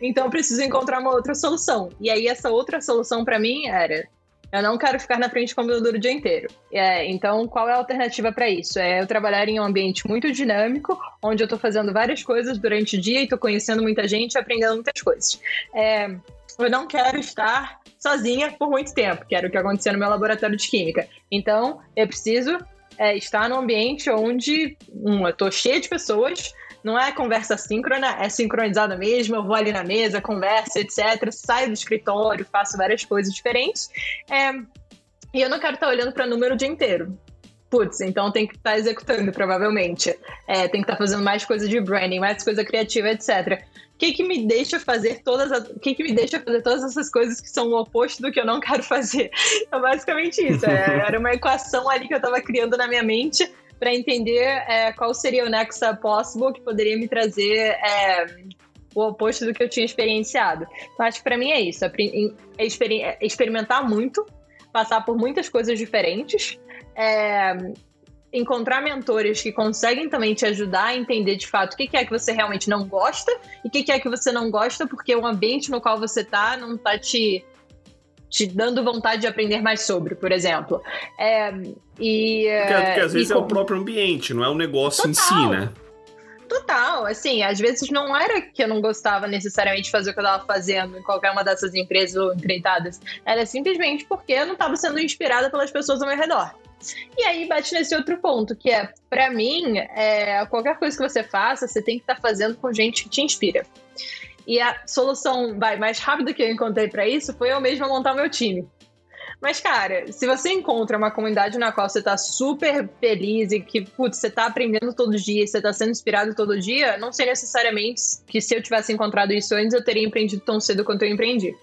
então preciso encontrar uma outra solução. E aí essa outra solução para mim era eu não quero ficar na frente do computador o dia inteiro. É, então, qual é a alternativa para isso? É eu trabalhar em um ambiente muito dinâmico, onde eu estou fazendo várias coisas durante o dia e estou conhecendo muita gente e aprendendo muitas coisas. É, eu não quero estar sozinha por muito tempo, que era o que acontecia no meu laboratório de química. Então, eu preciso é, estar num ambiente onde eu estou cheia de pessoas, não é conversa síncrona, é sincronizada mesmo. Eu vou ali na mesa, converso, etc. Saio do escritório, faço várias coisas diferentes. É, e eu não quero estar olhando para número o dia inteiro. Putz, então tem que estar executando, provavelmente. É, tem que estar fazendo mais coisa de branding, mais coisa criativa, etc. O que, que me deixa fazer todas as, que, que me deixa fazer todas essas coisas que são o oposto do que eu não quero fazer? É basicamente isso. É, era uma equação ali que eu estava criando na minha mente para entender é, qual seria o next possible que poderia me trazer é, o oposto do que eu tinha experienciado. Então, acho que para mim é isso: é, é, é experimentar muito, passar por muitas coisas diferentes. É, encontrar mentores que conseguem também te ajudar a entender de fato o que é que você realmente não gosta e o que é que você não gosta porque o ambiente no qual você tá não tá te te dando vontade de aprender mais sobre, por exemplo. É, e, porque, porque às vezes é o próprio ambiente, não é o negócio Total. em si, né? total. Assim, às vezes não era que eu não gostava necessariamente de fazer o que eu estava fazendo em qualquer uma dessas empresas ou empreitadas. Era simplesmente porque eu não estava sendo inspirada pelas pessoas ao meu redor. E aí bate nesse outro ponto, que é, para mim, é, qualquer coisa que você faça, você tem que estar tá fazendo com gente que te inspira. E a solução vai, mais rápida que eu encontrei para isso foi eu mesma montar o meu time. Mas, cara, se você encontra uma comunidade na qual você tá super feliz e que, putz, você tá aprendendo todo dia, você tá sendo inspirado todo dia, não sei necessariamente que se eu tivesse encontrado isso antes, eu teria empreendido tão cedo quanto eu empreendi.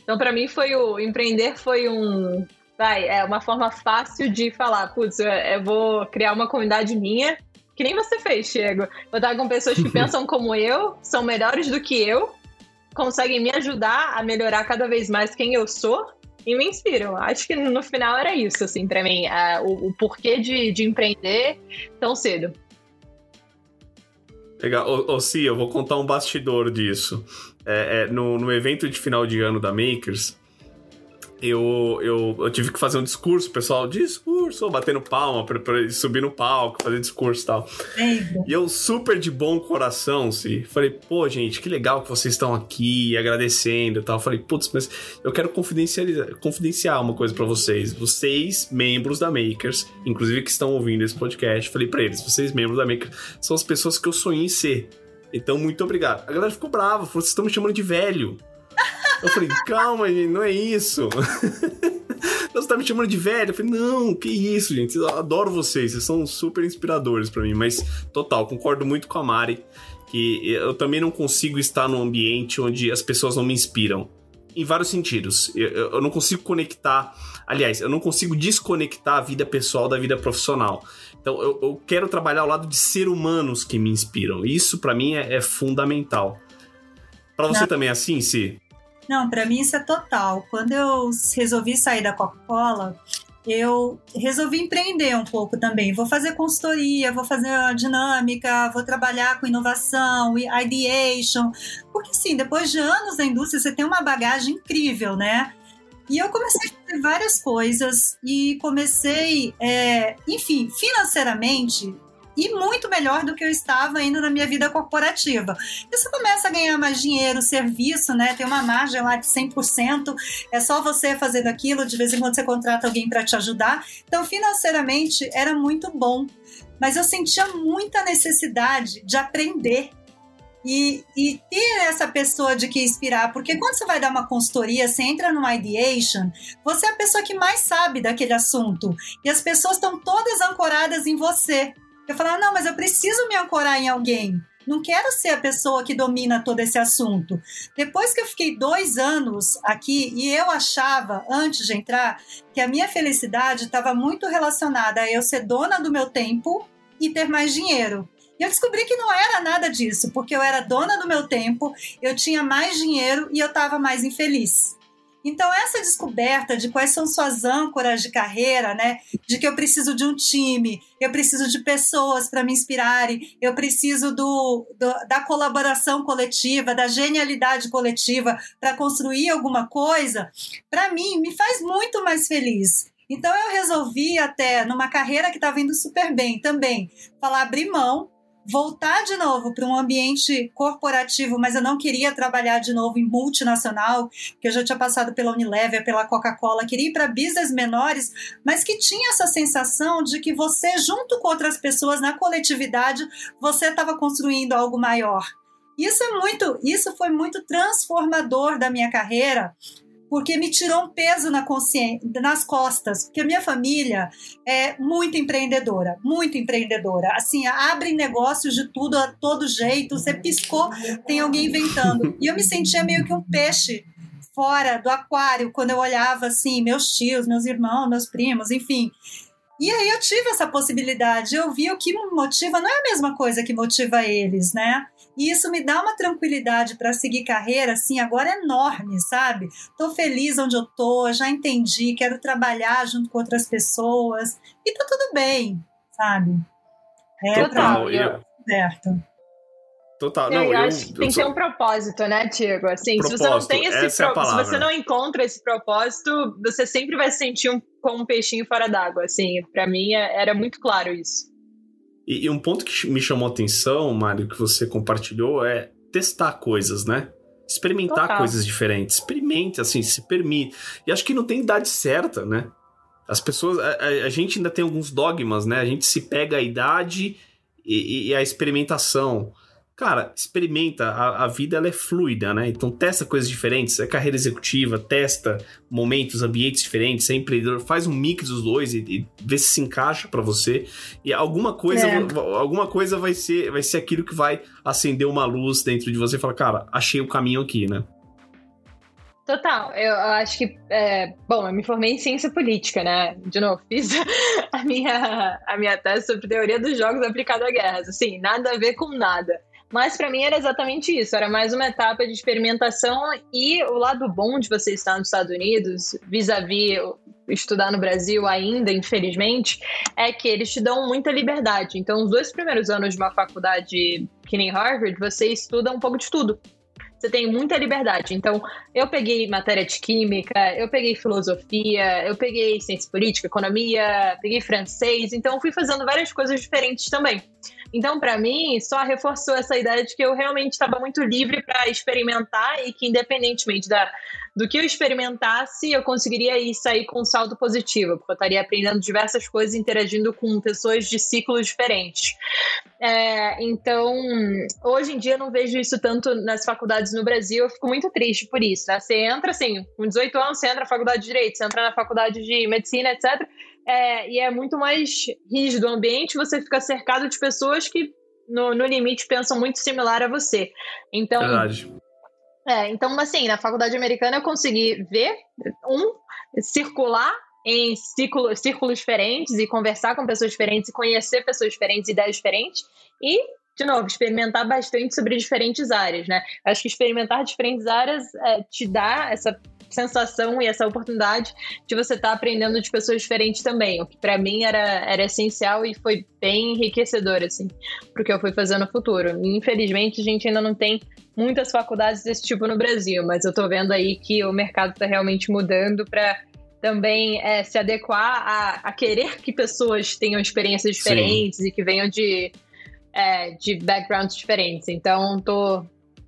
Então, para mim, foi o. Empreender foi um. Vai, é uma forma fácil de falar, putz, eu, eu vou criar uma comunidade minha que nem você fez, Diego. Eu tava com pessoas que pensam como eu, são melhores do que eu, conseguem me ajudar a melhorar cada vez mais quem eu sou e me inspiram. Acho que no final era isso, assim, para mim, o, o, porquê de, de empreender tão cedo. Legal. Ô, ô Si, eu vou contar um bastidor disso. É, é, no, no evento de final de ano da Makers, eu, eu, eu, tive que fazer um discurso, pessoal, discurso, batendo palma pra, pra subir no palco, fazer discurso e tal. E eu, super de bom coração, se falei, pô, gente, que legal que vocês estão aqui agradecendo e tal. Falei, putz, mas eu quero confidenciar, confidenciar uma coisa para vocês. Vocês, membros da Makers, inclusive que estão ouvindo esse podcast, falei para eles, vocês, membros da Makers, são as pessoas que eu sonhei em ser. Então, muito obrigado. A galera ficou brava, falou, vocês estão me chamando de velho. Eu falei, calma, gente, não é isso. Você tá me chamando de velho? Eu falei, não, que isso, gente. Eu adoro vocês, vocês são super inspiradores para mim. Mas, total, concordo muito com a Mari que eu também não consigo estar num ambiente onde as pessoas não me inspiram. Em vários sentidos. Eu, eu não consigo conectar. Aliás, eu não consigo desconectar a vida pessoal da vida profissional. Então, eu, eu quero trabalhar ao lado de ser humanos que me inspiram. Isso, para mim, é, é fundamental. Para você não. também é assim, Si? Não, para mim isso é total. Quando eu resolvi sair da Coca-Cola, eu resolvi empreender um pouco também. Vou fazer consultoria, vou fazer dinâmica, vou trabalhar com inovação, ideation. Porque, assim, depois de anos na indústria, você tem uma bagagem incrível, né? E eu comecei a fazer várias coisas e comecei, é, enfim, financeiramente, e muito melhor do que eu estava ainda na minha vida corporativa. E você começa a ganhar mais dinheiro, serviço, né? Tem uma margem lá de 100%, é só você fazendo aquilo, de vez em quando você contrata alguém para te ajudar. Então, financeiramente, era muito bom. Mas eu sentia muita necessidade de aprender e, e, ter essa pessoa de que inspirar, porque quando você vai dar uma consultoria, você entra no ideation, você é a pessoa que mais sabe daquele assunto e as pessoas estão todas ancoradas em você. Eu falava, não, mas eu preciso me ancorar em alguém. Não quero ser a pessoa que domina todo esse assunto. Depois que eu fiquei dois anos aqui e eu achava, antes de entrar, que a minha felicidade estava muito relacionada a eu ser dona do meu tempo e ter mais dinheiro. E eu descobri que não era nada disso, porque eu era dona do meu tempo, eu tinha mais dinheiro e eu estava mais infeliz. Então, essa descoberta de quais são suas âncoras de carreira, né? De que eu preciso de um time, eu preciso de pessoas para me inspirarem, eu preciso do, do, da colaboração coletiva, da genialidade coletiva para construir alguma coisa, para mim, me faz muito mais feliz. Então, eu resolvi, até numa carreira que estava indo super bem também, falar abrir mão voltar de novo para um ambiente corporativo, mas eu não queria trabalhar de novo em multinacional, que eu já tinha passado pela Unilever, pela Coca-Cola, queria ir para business menores, mas que tinha essa sensação de que você, junto com outras pessoas na coletividade, você estava construindo algo maior. Isso é muito, isso foi muito transformador da minha carreira, porque me tirou um peso na consciência, nas costas, porque a minha família é muito empreendedora, muito empreendedora. Assim, abre negócios de tudo a todo jeito, você piscou, tem alguém inventando. E eu me sentia meio que um peixe fora do aquário quando eu olhava assim, meus tios, meus irmãos, meus primos, enfim. E aí eu tive essa possibilidade, eu vi o que motiva, não é a mesma coisa que motiva eles, né? E isso me dá uma tranquilidade para seguir carreira, assim, agora enorme, sabe? Tô feliz onde eu tô, já entendi, quero trabalhar junto com outras pessoas e tá tudo bem, sabe? É, Total. Eu... Certo. Total. Não, eu, eu acho que tem que ter um propósito, né, Tiago? Assim, propósito, se você não tem esse pro... é se você não encontra esse propósito, você sempre vai se sentir um, como um peixinho fora d'água. Assim, para mim é, era muito claro isso. E, e um ponto que me chamou a atenção, Mário, que você compartilhou, é testar coisas, né? Experimentar Total. coisas diferentes. Experimente, assim, se permite. E acho que não tem idade certa, né? As pessoas. A, a, gente ainda tem alguns dogmas, né? A gente se pega a idade e, e a experimentação. Cara, experimenta, a, a, vida ela é fluida, né? Então testa coisas diferentes, é carreira executiva, testa momentos, ambientes diferentes, é empreendedor, faz um mix dos dois e, e vê se se encaixa para você. E alguma coisa, é. alguma coisa vai ser, vai ser aquilo que vai acender uma luz dentro de você e falar, cara, achei o caminho aqui, né? Total, eu acho que, é, bom, eu me formei em ciência política, né? De novo, fiz a minha, a minha tese sobre teoria dos jogos aplicado a guerras, assim, nada a ver com nada. Mas para mim era exatamente isso, era mais uma etapa de experimentação e o lado bom de você estar nos Estados Unidos, vis-à-vis -vis estudar no Brasil ainda, infelizmente, é que eles te dão muita liberdade. Então, os dois primeiros anos de uma faculdade que nem Harvard, você estuda um pouco de tudo você tem muita liberdade. Então, eu peguei matéria de química, eu peguei filosofia, eu peguei ciência política, economia, peguei francês, então fui fazendo várias coisas diferentes também. Então, para mim, só reforçou essa ideia de que eu realmente estava muito livre para experimentar e que, independentemente da, do que eu experimentasse, eu conseguiria ir sair com um saldo positivo, porque eu estaria aprendendo diversas coisas, interagindo com pessoas de ciclos diferentes. É, então, hoje em dia, eu não vejo isso tanto nas faculdades no Brasil, eu fico muito triste por isso. Né? Você entra, assim, com 18 anos, você entra na faculdade de Direito, você entra na faculdade de Medicina, etc é, e é muito mais rígido o ambiente, você fica cercado de pessoas que, no, no limite, pensam muito similar a você. Então. Verdade. É, então, assim, na faculdade americana eu consegui ver, um, circular em círculos, círculos diferentes e conversar com pessoas diferentes e conhecer pessoas diferentes, ideias diferentes, e de novo, experimentar bastante sobre diferentes áreas, né? Acho que experimentar diferentes áreas é, te dá essa sensação e essa oportunidade de você estar tá aprendendo de pessoas diferentes também, o que para mim era, era essencial e foi bem enriquecedor, assim, porque eu fui fazer no futuro. Infelizmente, a gente ainda não tem muitas faculdades desse tipo no Brasil, mas eu tô vendo aí que o mercado está realmente mudando para também é, se adequar a, a, querer que pessoas tenham experiências diferentes Sim. e que venham de, é, de backgrounds diferentes. Então, tô,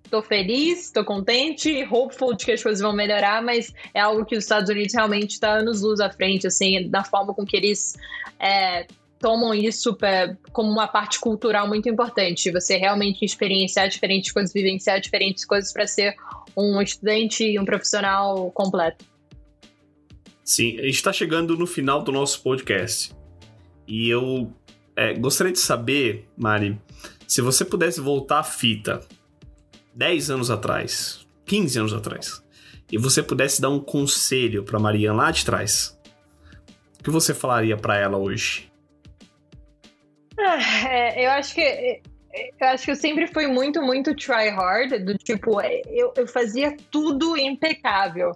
tô feliz, tô contente, hopeful de que as coisas vão melhorar, mas é algo que os Estados Unidos realmente está anos luz à frente, assim, da forma com que eles é, tomam isso pra, como uma parte cultural muito importante. Você realmente experienciar diferentes coisas, vivenciar diferentes coisas para ser um estudante e um profissional completo. Sim, a gente está chegando no final do nosso podcast. E eu é, gostaria de saber, Mari, se você pudesse voltar a fita 10 anos atrás, 15 anos atrás, e você pudesse dar um conselho para Mariana lá de trás, o que você falaria para ela hoje? Ah, é, eu acho que eu acho que eu sempre fui muito, muito try hard, do tipo, é, eu, eu fazia tudo impecável.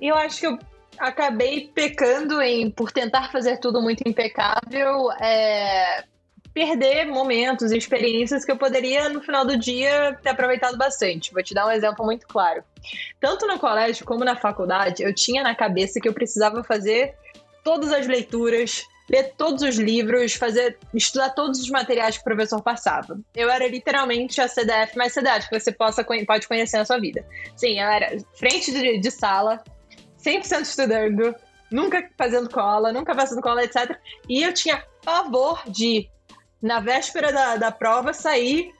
E eu acho que eu acabei pecando em, por tentar fazer tudo muito impecável, é, perder momentos e experiências que eu poderia, no final do dia, ter aproveitado bastante. Vou te dar um exemplo muito claro. Tanto no colégio como na faculdade, eu tinha na cabeça que eu precisava fazer todas as leituras, ler todos os livros, fazer, estudar todos os materiais que o professor passava. Eu era literalmente a CDF mais CDF que você possa, pode conhecer na sua vida. Sim, eu era frente de, de sala, 100% estudando, nunca fazendo cola, nunca fazendo cola, etc. E eu tinha pavor de na véspera da, da prova, sair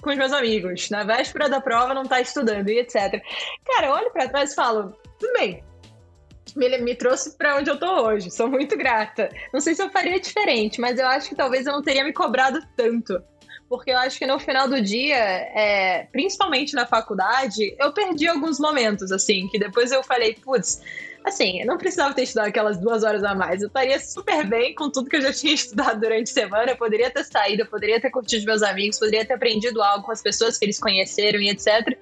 com os meus amigos. Na véspera da prova, não estar tá estudando e etc. Cara, eu olho para trás e falo, tudo bem. Me, me trouxe para onde eu tô hoje. Sou muito grata. Não sei se eu faria diferente, mas eu acho que talvez eu não teria me cobrado tanto porque eu acho que no final do dia, é, principalmente na faculdade, eu perdi alguns momentos, assim, que depois eu falei, putz, assim, eu não precisava ter estudado aquelas duas horas a mais. Eu estaria super bem com tudo que eu já tinha estudado durante a semana. Eu poderia ter saído, eu poderia ter curtido meus amigos, poderia ter aprendido algo com as pessoas que eles conheceram e etc.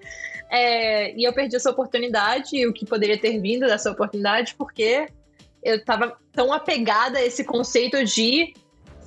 É, e eu perdi essa oportunidade, e o que poderia ter vindo dessa oportunidade, porque eu estava tão apegada a esse conceito de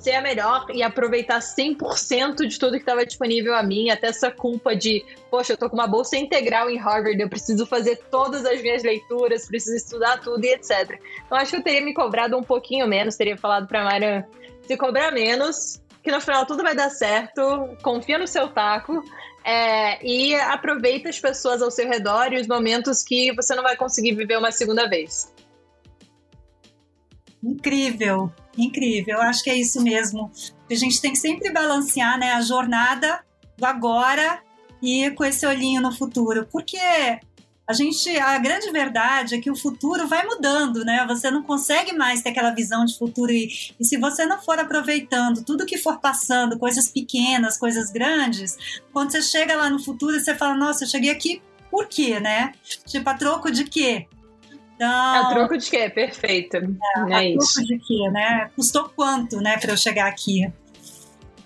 ser a melhor e aproveitar 100% de tudo que estava disponível a mim, até essa culpa de, poxa, eu tô com uma bolsa integral em Harvard, eu preciso fazer todas as minhas leituras, preciso estudar tudo e etc. Então acho que eu teria me cobrado um pouquinho menos, teria falado pra Mayra se cobrar menos, que no final tudo vai dar certo, confia no seu taco é, e aproveita as pessoas ao seu redor e os momentos que você não vai conseguir viver uma segunda vez. Incrível, incrível. Eu acho que é isso mesmo. A gente tem que sempre balancear né, a jornada do agora e com esse olhinho no futuro. Porque a gente, a grande verdade é que o futuro vai mudando, né? Você não consegue mais ter aquela visão de futuro e, e se você não for aproveitando tudo que for passando, coisas pequenas, coisas grandes, quando você chega lá no futuro, você fala, nossa, eu cheguei aqui por quê, né? Tipo, a troco de quê? Então, a troco de quê? Perfeito. É, é a isso. troco de quê, né? Custou quanto, né, para eu chegar aqui?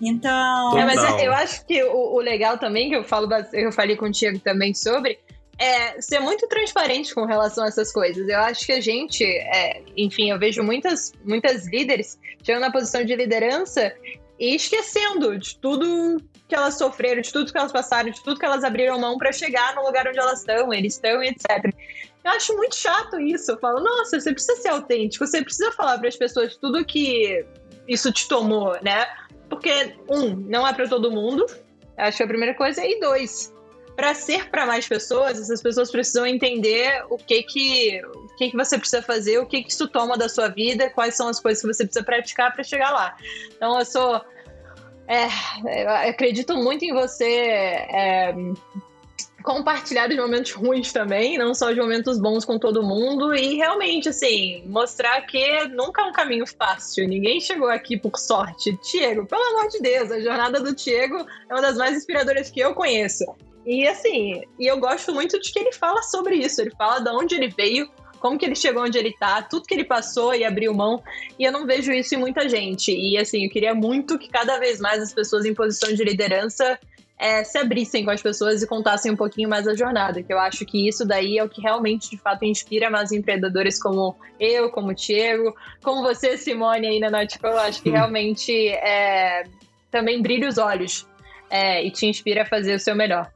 Então. É, mas eu acho que o, o, legal também, que eu falo, eu falei contigo também sobre, é ser muito transparente com relação a essas coisas. Eu acho que a gente, é, enfim, eu vejo muitas, muitas líderes chegando na posição de liderança e esquecendo de tudo que elas sofreram, de tudo que elas passaram, de tudo que elas abriram mão para chegar no lugar onde elas estão, eles estão, etc. Eu acho muito chato isso. Eu falo, nossa, você precisa ser autêntico, você precisa falar para as pessoas tudo que isso te tomou, né? Porque, um, não é para todo mundo, acho que é a primeira coisa, e dois, para ser para mais pessoas, essas pessoas precisam entender o que que, o que que você precisa fazer, o que que isso toma da sua vida, quais são as coisas que você precisa praticar para chegar lá. Então, eu sou. É, eu acredito muito em você. É, compartilhar os momentos ruins também, não só os momentos bons com todo mundo e realmente assim, mostrar que nunca é um caminho fácil. Ninguém chegou aqui por sorte. Diego, pelo amor de Deus, a jornada do Diego é uma das mais inspiradoras que eu conheço. E assim, e eu gosto muito de que ele fala sobre isso, ele fala de onde ele veio, como que ele chegou onde ele tá, tudo que ele passou e abriu mão. E eu não vejo isso em muita gente. E assim, eu queria muito que cada vez mais as pessoas em posição de liderança é, se abrissem com as pessoas e contassem um pouquinho mais a jornada, que eu acho que isso daí é o que realmente, de fato, inspira mais empreendedores como eu, como o Diego, como você, Simone, aí na Nautico, eu acho que realmente é, também brilha os olhos é, e te inspira a fazer o seu melhor.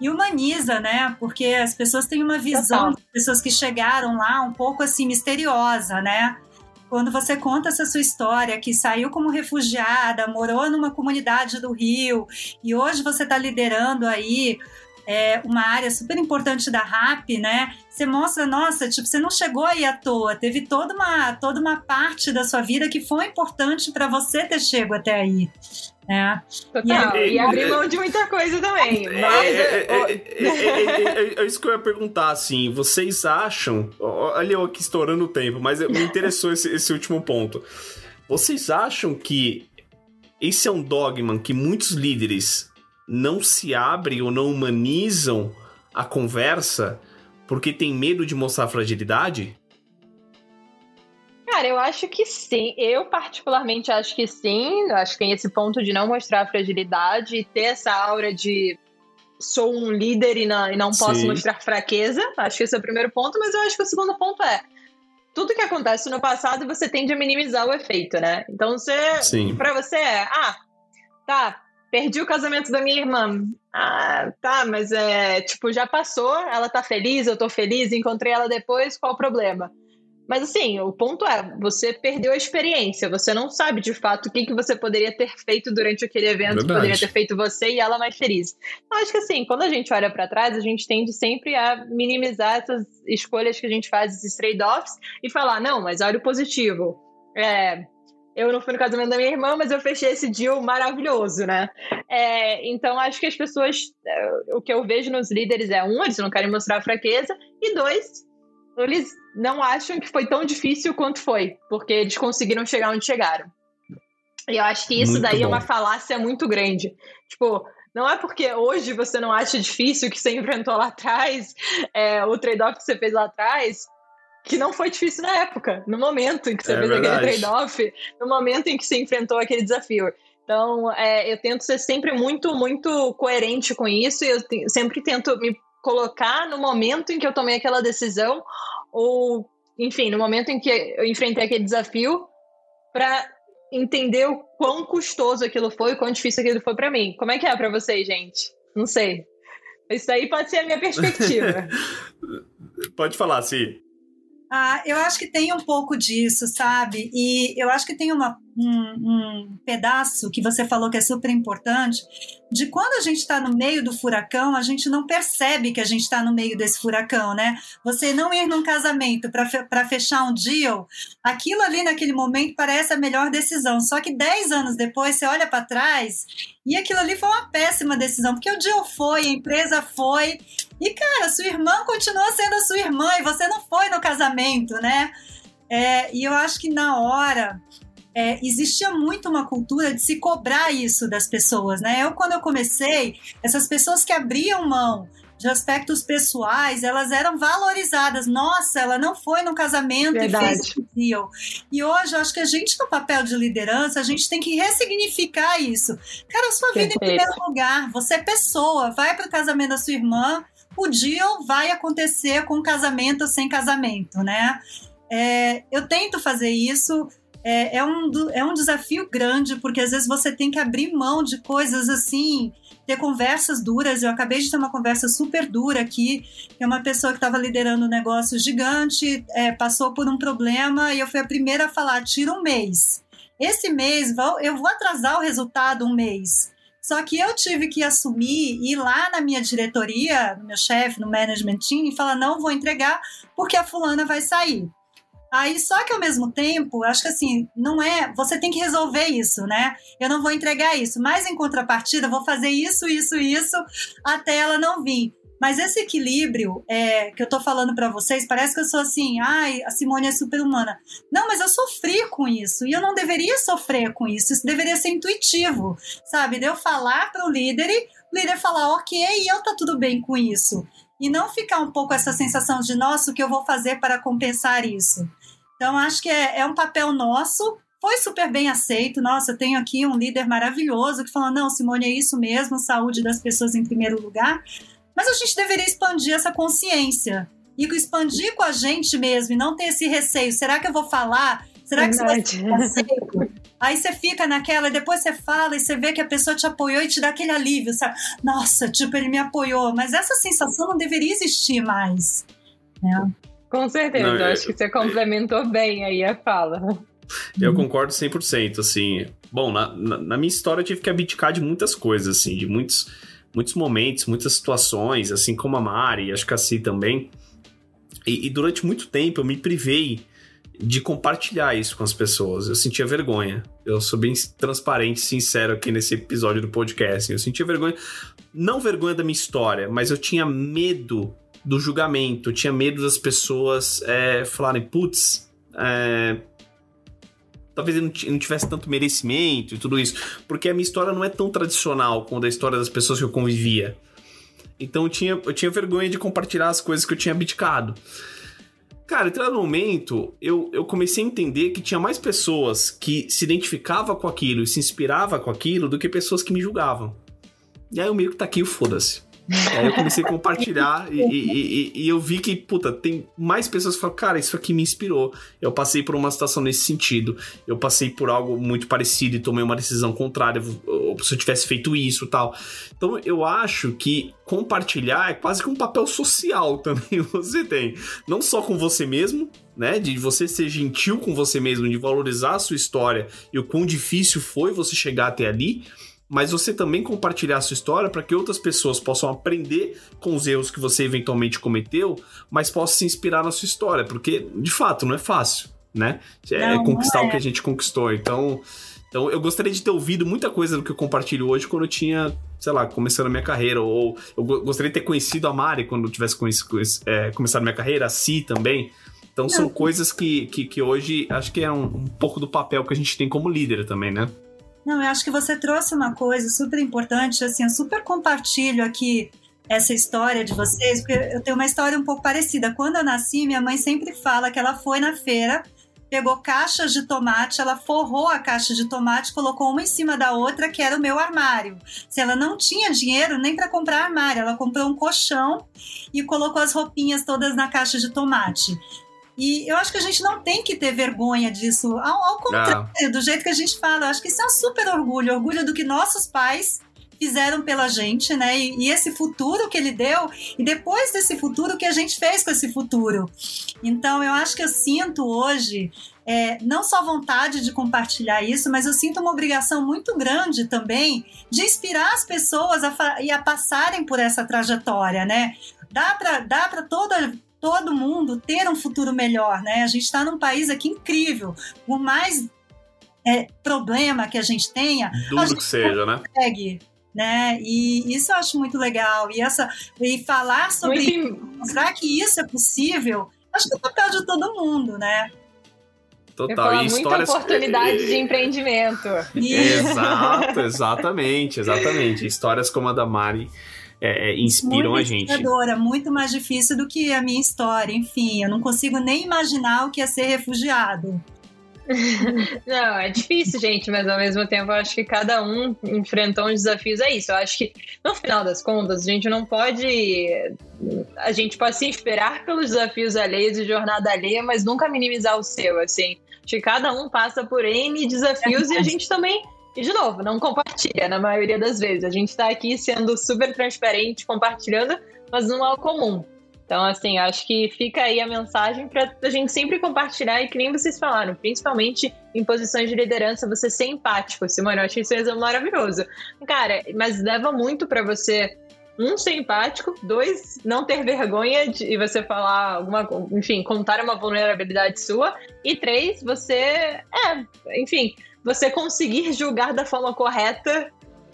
E humaniza, né? Porque as pessoas têm uma visão das pessoas que chegaram lá um pouco assim misteriosa, né? Quando você conta essa sua história, que saiu como refugiada, morou numa comunidade do Rio e hoje você está liderando aí é, uma área super importante da RAP, né? Você mostra, nossa, tipo, você não chegou aí à toa, teve toda uma, toda uma parte da sua vida que foi importante para você ter chego até aí. É. Total. E, e abrir mão de muita coisa também. É, isso que eu ia perguntar, assim. Vocês acham. Olha eu aqui estourando o tempo, mas me interessou esse, esse último ponto. Vocês acham que esse é um dogma que muitos líderes não se abrem ou não humanizam a conversa porque tem medo de mostrar fragilidade? Cara, eu acho que sim. Eu, particularmente, acho que sim. Eu acho que tem esse ponto de não mostrar fragilidade e ter essa aura de sou um líder e não, e não posso sim. mostrar fraqueza. Acho que esse é o primeiro ponto, mas eu acho que o segundo ponto é tudo que acontece no passado você tende a minimizar o efeito, né? Então você, para você é, ah, tá, perdi o casamento da minha irmã. Ah, tá, mas é, tipo, já passou, ela tá feliz, eu tô feliz, encontrei ela depois, qual o problema? Mas assim, o ponto é, você perdeu a experiência, você não sabe de fato o que, que você poderia ter feito durante aquele evento Verdade. que poderia ter feito você e ela mais feliz. Eu acho que assim, quando a gente olha para trás, a gente tende sempre a minimizar essas escolhas que a gente faz, esses trade-offs, e falar, não, mas olha o positivo. É, eu não fui no casamento da minha irmã, mas eu fechei esse deal maravilhoso, né? É, então, acho que as pessoas, é, o que eu vejo nos líderes é, um, eles não querem mostrar fraqueza, e dois, eles não acham que foi tão difícil quanto foi, porque eles conseguiram chegar onde chegaram. E eu acho que isso muito daí é bom. é uma falácia muito grande. Tipo, não é porque hoje você não acha difícil que você enfrentou lá atrás, é, o trade-off que você fez lá atrás, que não foi difícil na época, no momento em que você é fez verdade. aquele trade-off, no momento em que você enfrentou aquele desafio. Então, é, eu tento ser sempre muito, muito coerente com isso e eu sempre tento me colocar no momento em que eu tomei aquela decisão, ou, enfim, no momento em que eu enfrentei aquele desafio, para entender o quão custoso aquilo foi, o quão difícil aquilo foi para mim. Como é que é para vocês, gente? Não sei. Isso aí pode ser a minha perspectiva. pode falar, sim. Ah, eu acho que tem um pouco disso, sabe? E eu acho que tem uma, um, um pedaço que você falou que é super importante, de quando a gente está no meio do furacão, a gente não percebe que a gente está no meio desse furacão, né? Você não ir num casamento para fechar um deal, aquilo ali naquele momento parece a melhor decisão. Só que 10 anos depois você olha para trás e aquilo ali foi uma péssima decisão, porque o deal foi, a empresa foi, e, cara, sua irmã continua sendo a sua irmã e você não foi no casamento, né? É, e eu acho que na hora é, existia muito uma cultura de se cobrar isso das pessoas, né? Eu, quando eu comecei, essas pessoas que abriam mão de aspectos pessoais, elas eram valorizadas. Nossa, ela não foi no casamento Verdade. e fez o deal. E hoje, eu acho que a gente, no papel de liderança, a gente tem que ressignificar isso. Cara, a sua vida em primeiro lugar. Você é pessoa. Vai para o casamento da sua irmã, o deal vai acontecer com casamento ou sem casamento, né? É, eu tento fazer isso. É, é, um, é um desafio grande, porque às vezes você tem que abrir mão de coisas assim, ter conversas duras. Eu acabei de ter uma conversa super dura aqui, que é uma pessoa que estava liderando um negócio gigante, é, passou por um problema e eu fui a primeira a falar: tira um mês. Esse mês eu vou atrasar o resultado um mês. Só que eu tive que assumir, ir lá na minha diretoria, no meu chefe, no management team, e falar: não vou entregar porque a fulana vai sair. Aí, só que ao mesmo tempo, acho que assim, não é. Você tem que resolver isso, né? Eu não vou entregar isso, mas em contrapartida, vou fazer isso, isso, isso, até ela não vir. Mas esse equilíbrio é, que eu tô falando para vocês, parece que eu sou assim, ai, a Simone é super humana. Não, mas eu sofri com isso e eu não deveria sofrer com isso. Isso deveria ser intuitivo, sabe? De eu falar para o líder e o líder falar, ok, e eu tá tudo bem com isso. E não ficar um pouco essa sensação de, nossa, o que eu vou fazer para compensar isso? Então, acho que é, é um papel nosso, foi super bem aceito. Nossa, eu tenho aqui um líder maravilhoso que fala: não, Simone, é isso mesmo, saúde das pessoas em primeiro lugar. Mas a gente deveria expandir essa consciência e expandir com a gente mesmo e não ter esse receio. Será que eu vou falar? Será que Verdade. você vai Aí você fica naquela, e depois você fala e você vê que a pessoa te apoiou e te dá aquele alívio, sabe? Nossa, tipo, ele me apoiou. Mas essa sensação não deveria existir mais. Né? Com certeza, não, eu acho que você complementou bem aí a fala. Eu concordo 100%, assim. Bom, na, na, na minha história eu tive que abdicar de muitas coisas, assim, de muitos muitos momentos, muitas situações, assim como a Mari, acho que a Si também. E, e, durante muito tempo eu me privei de compartilhar isso com as pessoas. Eu sentia vergonha. Eu sou bem transparente, sincero aqui nesse episódio do podcast. Eu sentia vergonha, não vergonha da minha história, mas eu tinha medo do julgamento, eu tinha medo das pessoas é, falarem, putz, é, talvez ele não tivesse tanto merecimento e tudo isso, porque a minha história não é tão tradicional quanto a história das pessoas que eu convivia. Então eu tinha, eu tinha vergonha de compartilhar as coisas que eu tinha abdicado. Cara, em no momento, eu, eu comecei a entender que tinha mais pessoas que se identificavam com aquilo e se inspiravam com aquilo do que pessoas que me julgavam. E aí eu meio que aqui o foda-se. Aí eu comecei a compartilhar e, e, e, e, eu vi que, puta, tem mais pessoas que falam, cara, isso aqui me inspirou. Eu passei por uma situação nesse sentido. Eu passei por algo muito parecido e tomei uma decisão contrária. Se eu tivesse feito isso tal. Então eu acho que compartilhar é quase que um papel social também você tem. Não só com você mesmo, né? De você ser gentil com você mesmo, de valorizar a sua história e o quão difícil foi você chegar até ali mas você também compartilhar a sua história para que outras pessoas possam aprender com os erros que você eventualmente cometeu, mas possam se inspirar na sua história, porque de fato não é fácil, né? É não, conquistar não é. o que a gente conquistou. Então, então eu gostaria de ter ouvido muita coisa do que eu compartilho hoje quando eu tinha, sei lá, começando a minha carreira, ou eu gostaria de ter conhecido a Mari quando eu tivesse é, começado a minha carreira, a Si também. Então são coisas que, que, que, hoje acho que é um, um pouco do papel que a gente tem como líder também, né? Não, eu acho que você trouxe uma coisa super importante, assim, eu super compartilho aqui essa história de vocês, porque eu tenho uma história um pouco parecida. Quando eu nasci, minha mãe sempre fala que ela foi na feira, pegou caixas de tomate, ela forrou a caixa de tomate, colocou uma em cima da outra, que era o meu armário. Se ela não tinha dinheiro nem para comprar armário, ela comprou um colchão e colocou as roupinhas todas na caixa de tomate. E eu acho que a gente não tem que ter vergonha disso. Ao, ao contrário, do jeito que a gente fala, eu acho que isso é um super orgulho orgulho do que nossos pais fizeram pela gente, né? E, e, esse futuro que ele deu, e depois desse futuro, o que a gente fez com esse futuro. Então, eu acho que eu sinto hoje. É, não só vontade de compartilhar isso, mas eu sinto uma obrigação muito grande também de inspirar as pessoas a, e a passarem por essa trajetória, né? Dá para dá toda todo mundo ter um futuro melhor, né? A gente está num país aqui incrível, por mais é, problema que a gente tenha, duro a gente que seja, né? consegue, né? E isso eu acho muito legal. E essa e falar sobre mostrar que isso é possível, acho que é o papel de todo mundo, né? Total. E histórias... muita oportunidade de empreendimento. Exato, exatamente, exatamente. Histórias como a da Mari é, é inspiram muito a gente. Muito mais difícil do que a minha história. Enfim, eu não consigo nem imaginar o que é ser refugiado. Não, é difícil, gente, mas ao mesmo tempo eu acho que cada um enfrentou uns desafios. É isso. Eu acho que no final das contas, a gente não pode. A gente pode se inspirar pelos desafios alheios e jornada alheia, mas nunca minimizar o seu, assim. Acho que cada um passa por N desafios é e a gente também. E, de novo, não compartilha na maioria das vezes. A gente está aqui sendo super transparente, compartilhando, mas não é o comum. Então, assim, acho que fica aí a mensagem para a gente sempre compartilhar e que nem vocês falaram, principalmente em posições de liderança, você ser empático. Simone, eu achei isso exemplo maravilhoso. Cara, mas leva muito para você um, ser empático, dois, não ter vergonha de você falar alguma, enfim, contar uma vulnerabilidade sua, e três, você, é, enfim, você conseguir julgar da forma correta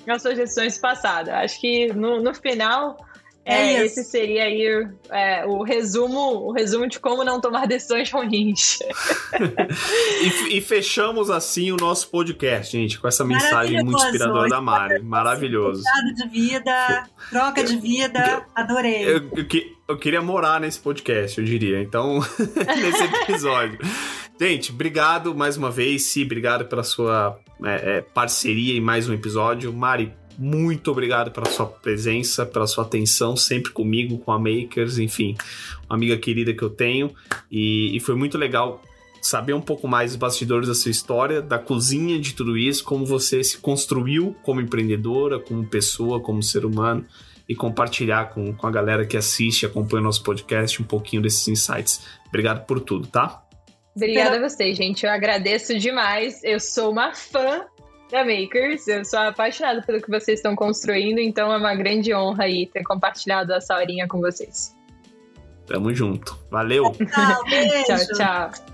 as suas decisões passadas. Acho que no, no final é, é esse seria aí é, o resumo, o resumo de como não tomar decisões ruins. e, e, fechamos assim o nosso podcast, gente, com essa mensagem muito inspiradora da Mari. Maravilhoso. de vida, troca de vida, adorei. Eu, eu, eu, queria morar nesse podcast, eu diria. Então, nesse episódio. Gente, obrigado mais uma vez, Si, obrigado pela sua é, é, parceria em mais um episódio. Mari, muito obrigado pela sua presença, pela sua atenção sempre comigo, com a Makers, enfim, uma amiga querida que eu tenho. E, e foi muito legal saber um pouco mais dos bastidores da sua história, da cozinha de tudo isso, como você se construiu como empreendedora, como pessoa, como ser humano, e compartilhar com, com a galera que assiste acompanha nosso podcast um pouquinho desses insights. Obrigado por tudo, tá? Obrigada a vocês, gente. Eu agradeço demais. Eu sou uma fã da Makers. Eu sou apaixonada pelo que vocês estão construindo, então é uma grande honra aí ter compartilhado essa horinha com vocês. Tamo junto. Valeu. Tchau, tchau, tchau.